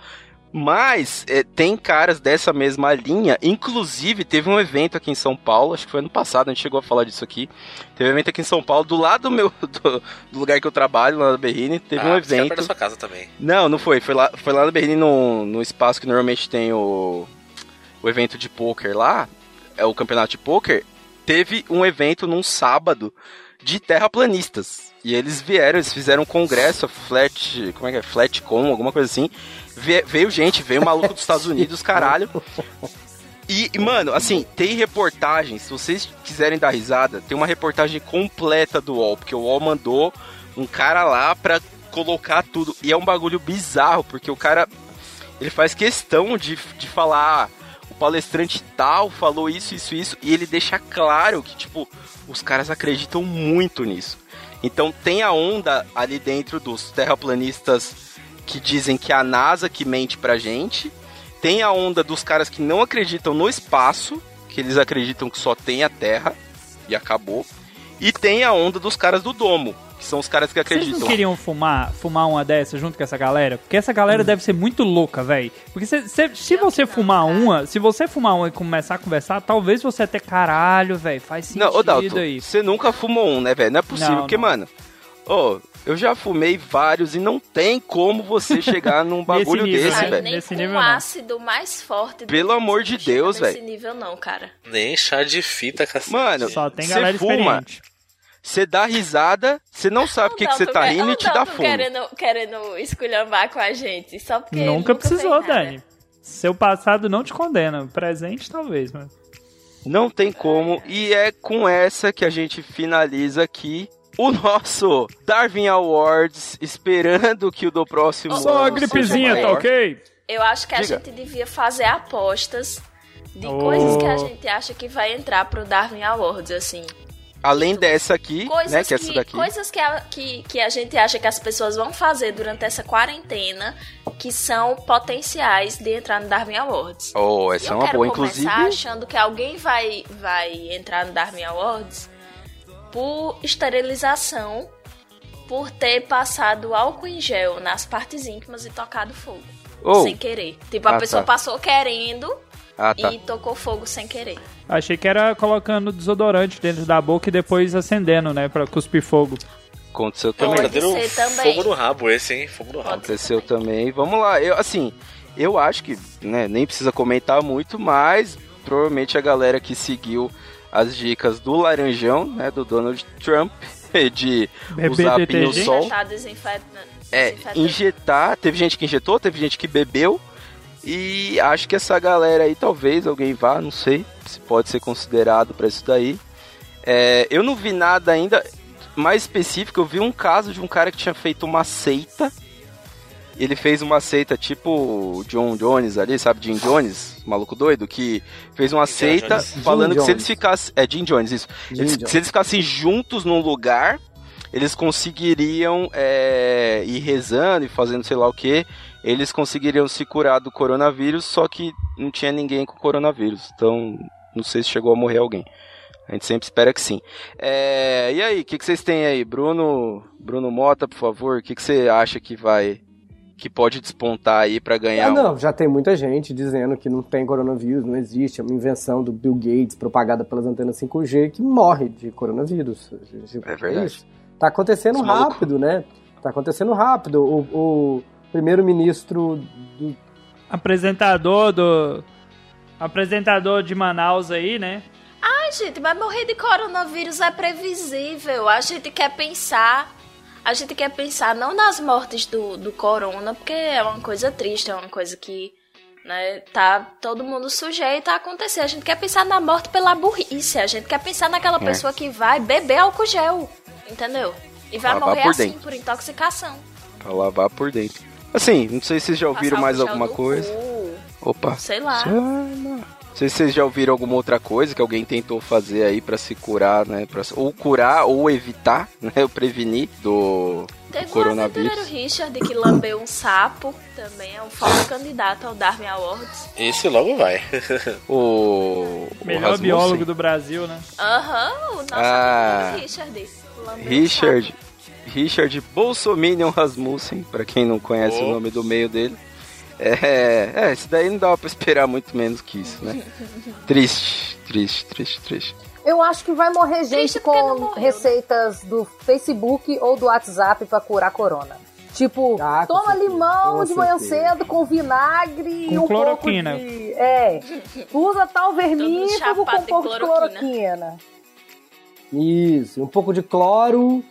Mas é, tem caras dessa mesma linha. Inclusive, teve um evento aqui em São Paulo, acho que foi ano passado, a gente chegou a falar disso aqui. Teve um evento aqui em São Paulo, do lado do meu do, do lugar que eu trabalho, lá na Berrine, teve ah, um evento. perto da sua casa também. Não, não foi. Foi lá, foi lá na Berlim, no, no espaço que normalmente tem o, o evento de poker lá, é o campeonato de poker. Teve um evento num sábado de terraplanistas. E eles vieram, eles fizeram um congresso, flat, como é que é? Flatcom, alguma coisa assim. Vie- veio gente, veio maluco dos Estados Unidos, caralho. E, mano, assim, tem reportagens, se vocês quiserem dar risada, tem uma reportagem completa do UOL, porque o UOL mandou um cara lá pra colocar tudo. E é um bagulho bizarro, porque o cara, ele faz questão de, de falar, palestrante tal falou isso, isso, isso, e ele deixa claro que, tipo, os caras acreditam muito nisso. Então tem a onda ali dentro dos terraplanistas que dizem que é a NASA que mente pra gente. Tem a onda dos caras que não acreditam no espaço, que eles acreditam que só tem a Terra e acabou. E tem a onda dos caras do domo, que são os caras que Vocês acreditam. não queriam fumar, fumar uma dessa junto com essa galera? Porque essa galera deve ser muito louca, velho. Porque cê- cê- se você fumar uma, se você fumar uma e começar a conversar, talvez você até caralho, velho, faz sentido Não, ô Dalton, aí. você nunca fumou um, né, velho? Não é possível, Não, porque, não. mano, ô, eu já fumei vários e não tem como você chegar num bagulho nível, desse, né? Velho. nem Nesse com nível, não. ácido mais forte. do Pelo amor de Deus, nesse velho. nível não, cara. Nem chá de fita, cacete. Mano, Só tem galera fuma, experiente. Você dá risada, você não sabe o que, que você tá rindo e te dá fome. Querendo, querendo esculhambar com a gente, só porque ele Nunca precisou. Dani. Seu passado não te condena. Presente, talvez, mas. Não tem como. E é com essa que a gente finaliza aqui o nosso Darwin Awards, esperando que o do próximo Só a gripezinha, tá ok? Eu acho que a Diga. gente devia fazer apostas de Oh. coisas que a gente acha que vai entrar pro Darwin Awards, assim. Além dessa aqui, Coisas, né, que é que, essa daqui. coisas que, a, que, que a gente acha que as pessoas vão fazer durante essa quarentena que são potenciais de entrar no Darwin Awards. Oh, E essa é eu uma quero boa. começar Inclusive, achando que alguém vai, vai entrar no Darwin Awards por esterilização, por ter passado álcool em gel nas partes íntimas e tocado fogo. Oh. Sem querer. Tipo, a Ah, pessoa tá. passou querendo ah, tá. e tocou fogo sem querer. Achei que era colocando desodorante dentro da boca e depois acendendo, né? Pra cuspir fogo. Aconteceu também. Pode ser também. fogo no rabo esse, hein? Fogo no rabo. Aconteceu também. Vamos lá. Eu, assim, eu acho que né, nem precisa comentar muito, mas provavelmente a galera que seguiu as dicas do Laranjão, né, do Donald Trump, de Beber usar detergente. pinho-sol. Já tá desinfetando. É, injetar. Teve gente que injetou, teve gente que bebeu. E acho que essa galera aí, talvez alguém vá, não sei se pode ser considerado pra isso daí. É, eu não vi nada ainda mais específico. Eu vi um caso de um cara que tinha feito uma seita. Ele fez uma seita tipo o John Jones ali, sabe? Jim Jones, maluco doido, que fez uma seita falando que se eles ficassem. É Jim Jones, isso. Jim Eles- Jones. se eles ficassem juntos num lugar, eles conseguiriam é, ir rezando e fazendo sei lá o que, eles conseguiriam se curar do coronavírus, só que não tinha ninguém com coronavírus. Então, não sei se chegou a morrer alguém. A gente sempre espera que sim. É, e aí, o que, que vocês têm aí? Bruno, Bruno Mota, por favor, o que, que você acha que vai que pode despontar aí para ganhar? Ah, não, já tem muita gente dizendo que não tem coronavírus, não existe, é uma invenção do Bill Gates propagada pelas antenas 5G que morre de coronavírus. É verdade. isso. Tá acontecendo maluco. rápido, né? Tá acontecendo rápido. O, o primeiro-ministro do Apresentador do. Apresentador de Manaus aí, né? Ai, gente, mas morrer de coronavírus é previsível. A gente quer pensar. A gente quer pensar não nas mortes do, do corona, porque é uma coisa triste, é uma coisa que né, tá todo mundo sujeito a acontecer. A gente quer pensar na morte pela burrice. A gente quer pensar naquela É. pessoa que vai beber álcool gel. Entendeu? E vai Lavar morrer por assim, dentro. por intoxicação. Pra lavar por dentro. Assim, não sei se vocês já ouviram Passar mais alguma coisa. cu, Opa. Sei lá. Sei lá. Não sei se vocês já ouviram alguma outra coisa que alguém tentou fazer aí pra se curar, né? Pra, ou curar ou evitar, né? Ou prevenir do, Teve um coronavírus. aventureiro Richard que lambeu um sapo. Também é um forte candidato ao Darwin Awards. Esse logo vai. O, o Melhor Rasmussen. biólogo do Brasil, né? Aham, o nosso Ah. Richard. lambeu um Richard. Richard Bolsominion Rasmussen, pra quem não conhece Oh. o nome do meio dele. É, é, esse daí não dava pra esperar muito menos que isso, né? triste, triste, triste, triste. Eu acho que vai morrer gente com morreu, né? receitas do Facebook ou do WhatsApp pra curar corona. Tipo, Ah, toma certeza, limão com de manhã certeza. cedo com vinagre Com e um cloroquina. pouco de... É, usa tal vermífugo com um pouco de cloroquina. Isso, um pouco de cloro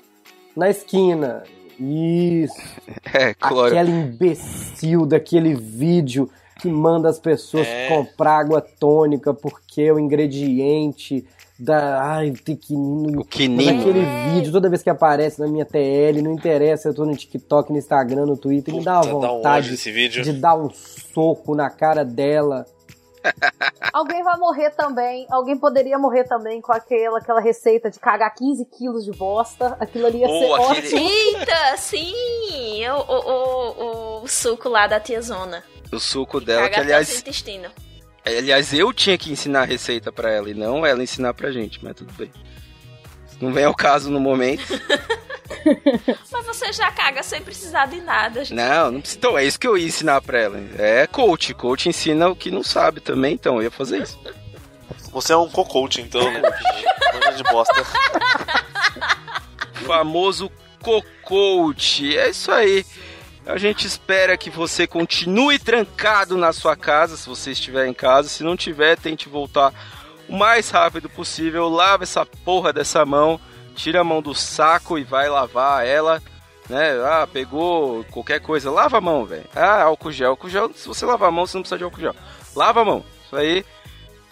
na esquina. Isso. É, cloro. Aquela imbecil daquele vídeo que manda as pessoas É. comprar água tônica porque o ingrediente da. Ai, tem que. O quinino. aquele vídeo, toda vez que aparece na minha TL, não interessa, eu tô no TikTok, no Instagram, no Twitter, me dá uma Puta, dá um vontade ódio esse vídeo. de dar um soco na cara dela. Alguém vai morrer também. Alguém poderia morrer também com aquela, aquela receita de cagar 15 quilos de bosta. Aquilo ali ia Ou ser aquele- ótimo. Eita, sim! O, o, o, o suco lá da tiazona. O suco dela, que Cagar aliás, aliás... intestino. aliás, eu tinha que ensinar a receita pra ela e não ela ensinar pra gente, mas tudo bem. Não vem ao caso no momento. Mas você já caga sem precisar de nada. gente. Não, não precisa. Então, é isso que eu ia ensinar pra ela. É coach. Coach ensina o que não sabe também, então eu ia fazer isso. Você é um co-coach, então, né? Coisa de bosta. famoso cocote. É isso aí. A gente espera que você continue trancado na sua casa, se você estiver em casa. Se não tiver, tente voltar o mais rápido possível. Lava essa porra dessa mão, tira a mão do saco e vai lavar ela. Né? Ah, pegou qualquer coisa, lava a mão, velho. Ah, álcool gel. Álcool gel, se você lavar a mão, você não precisa de álcool gel. Lava a mão. Isso aí.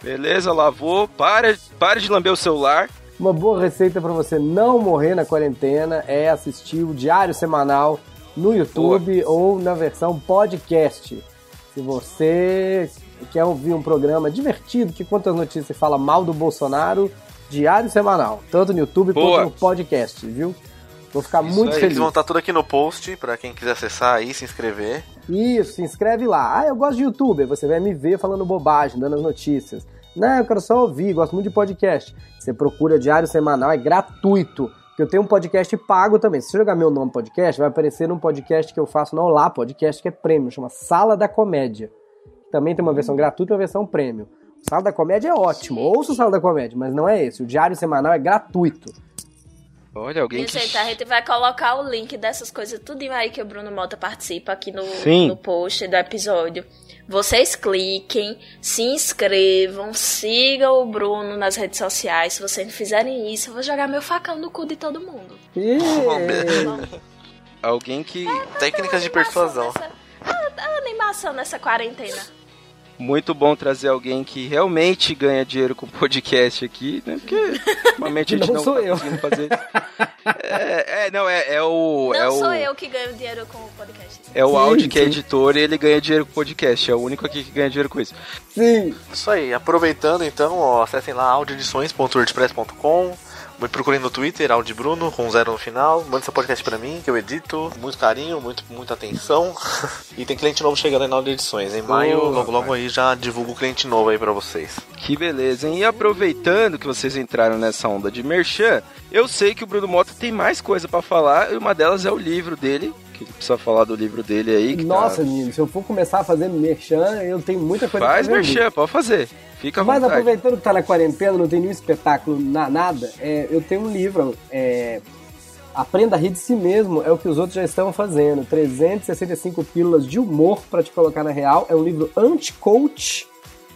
Beleza, lavou. Para, para de lamber o celular. Uma boa receita para você não morrer na quarentena é assistir o Diário Semanal no YouTube ou na versão podcast. Se você quer ouvir um programa divertido que conta as notícias e fala mal do Bolsonaro, Diário Semanal, tanto no YouTube Boa. quanto no podcast, viu? Vou ficar Isso muito aí, Eles feliz. vão estar tudo aqui no post, pra quem quiser acessar aí, se inscrever. Isso, se inscreve lá. Ah, eu gosto de YouTube, você vai me ver falando bobagem, dando as notícias. Não, eu quero só ouvir, gosto muito de podcast. Você procura Diário Semanal, é gratuito. Porque eu tenho um podcast pago também. Se você jogar meu nome podcast, vai aparecer num podcast que eu faço no Olá Podcast, que é prêmio, chama Sala da Comédia. Também tem uma versão gratuita e uma versão prêmio. O Sala da Comédia é ótimo. Ouça o Sala da Comédia, mas não é esse. O Diário Semanal é gratuito. Olha, alguém Minha que. gente, a gente vai colocar o link dessas coisas tudo aí que o Bruno Mota participa aqui no, Sim. no post do episódio. Vocês cliquem, se inscrevam, sigam o Bruno nas redes sociais. Se vocês não fizerem isso, eu vou jogar meu facão no cu de todo mundo. E... Alguém que. Técnicas de persuasão. Nessa, a, a animação nessa quarentena. Muito bom trazer alguém que realmente ganha dinheiro com podcast aqui, né? Porque normalmente a gente Não não, sou tá eu. conseguindo fazer. É, é, não, é, é o. Não é sou o, eu que ganho dinheiro com o podcast. É o Sim, Audi que é editor e ele ganha dinheiro com podcast. É o único aqui que ganha dinheiro com isso. Sim. Isso aí, aproveitando então, ó, acessem lá audioedições.wordpress.com, Me procurem no Twitter, Audi Bruno, com zero no final. Mande seu podcast pra mim, que eu edito. Muito carinho, muito, muita atenção. e tem cliente novo chegando aí na Audi Edições. Em maio, logo logo aí já divulgo o cliente novo aí pra vocês. Que beleza, hein? E aproveitando que vocês entraram nessa onda de merchan, eu sei que o Bruno Mota tem mais coisa pra falar, e uma delas é o livro dele, que precisa falar do livro dele aí. Que Nossa, tá... menino, se eu for começar a fazer merchan, eu tenho muita coisa Faz pra merchan, pode fazer. Fica à Mas vontade. aproveitando que tá na quarentena, não tem nenhum espetáculo, na, nada, é, eu tenho um livro, é, Aprenda a rir de si mesmo, é o que os outros já estão fazendo. 365 pílulas de humor pra te colocar na real. É um livro anti-coach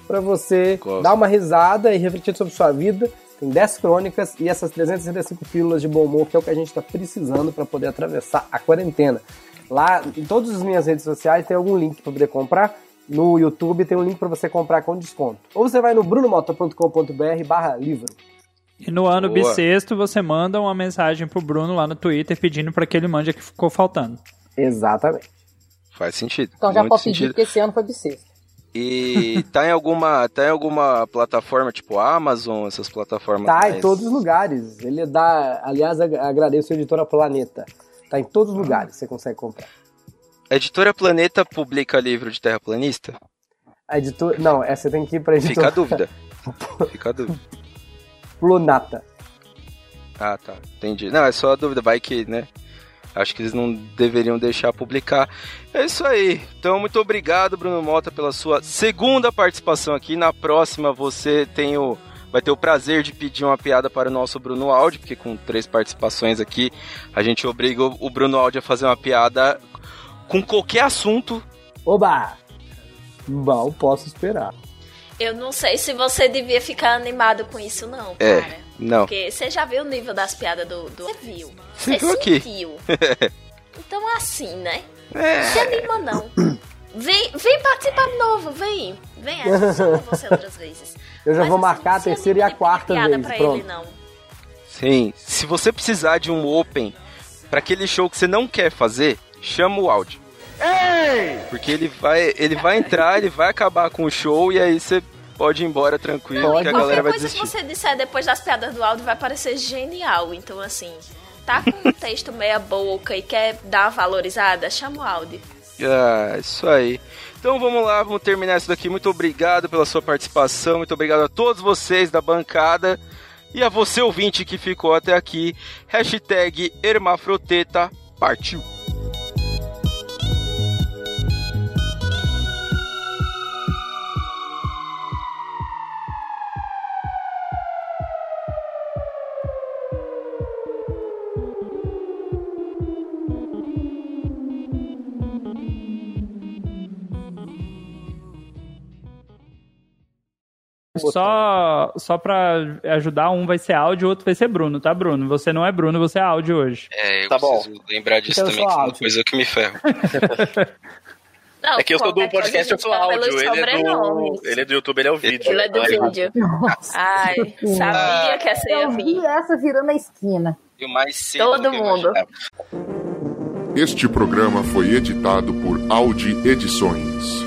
pra você Gosto. dar uma risada e refletir sobre sua vida. Tem 10 crônicas e essas 365 pílulas de bom humor, que é o que a gente tá precisando pra poder atravessar a quarentena. Lá, em todas as minhas redes sociais, tem algum link pra poder comprar. No YouTube tem um link pra você comprar com desconto. Ou você vai no brunomota.com.br barra livro. E no ano Boa. bissexto você manda uma mensagem pro Bruno lá no Twitter pedindo pra que ele mande a que ficou faltando. Exatamente. Faz sentido. Então já muito pode pedir, sentido. porque esse ano foi bissexto. E tá em alguma, tá em alguma plataforma, tipo Amazon, essas plataformas. Tá em mais- todos os lugares. Ele dá. Aliás, ag- agradeço a editora Planeta. Tá em todos os lugares, você consegue comprar. A editora Planeta publica livro de terraplanista? A editora. Não, essa tem que ir pra Fica a editora dúvida. Fica a dúvida. Plunata. Ah, tá. Entendi. Não, é só a dúvida. Vai que, né? Acho que eles não deveriam deixar publicar. É isso aí. Então, muito obrigado, Bruno Mota, pela sua segunda participação aqui. Na próxima, você tem o. Vai ter o prazer de pedir uma piada para o nosso Bruno Aldi, porque com três participações aqui, a gente obriga o Bruno Aldi a fazer uma piada com qualquer assunto. Oba! Mal posso esperar. Eu não sei se você devia ficar animado com isso, não, É, cara. Não. Porque você já viu o nível das piadas do. do... Você viu. Você Você viu aqui. sentiu. então assim, né? É. Se anima, não. Vem, vem participar de novo, vem. Vem, a gente você outras vezes. Eu já Mas, vou assim, marcar a se terceira e a quarta piada vez. pra Pronto. ele, não. Sim. Se você precisar de um open para aquele show que você não quer fazer, chama o áudio. Porque ele vai, ele vai entrar, ele vai acabar com o show e aí você pode ir embora tranquilo, Pode. que a galera Qualquer vai coisa que desistir. você disser depois das piadas do áudio vai parecer genial. Então, assim, tá com um texto meia boca e quer dar uma valorizada, chama o áudio. Ah, isso aí. Então vamos lá, vamos terminar isso daqui. Muito obrigado pela sua participação, muito obrigado a todos vocês da bancada e a você ouvinte que ficou até aqui. Hashtag Hermafroteta partiu. Só, só pra ajudar, um vai ser áudio, o outro vai ser Bruno, tá, Bruno? Você não é Bruno, você é áudio hoje. É, eu Tá bom. preciso lembrar disso Então eu também, que é uma coisa que me ferra. Não, É que eu sou do coisa podcast, eu sou áudio. Ele é do, ele é do YouTube, ele é o vídeo. Ele é do Aí- vídeo. Ai, sabia que essa ia Eu vir. vi essa virando a esquina. E o mais cedo Todo eu mundo. imaginava. Este programa foi editado por Audi Edições.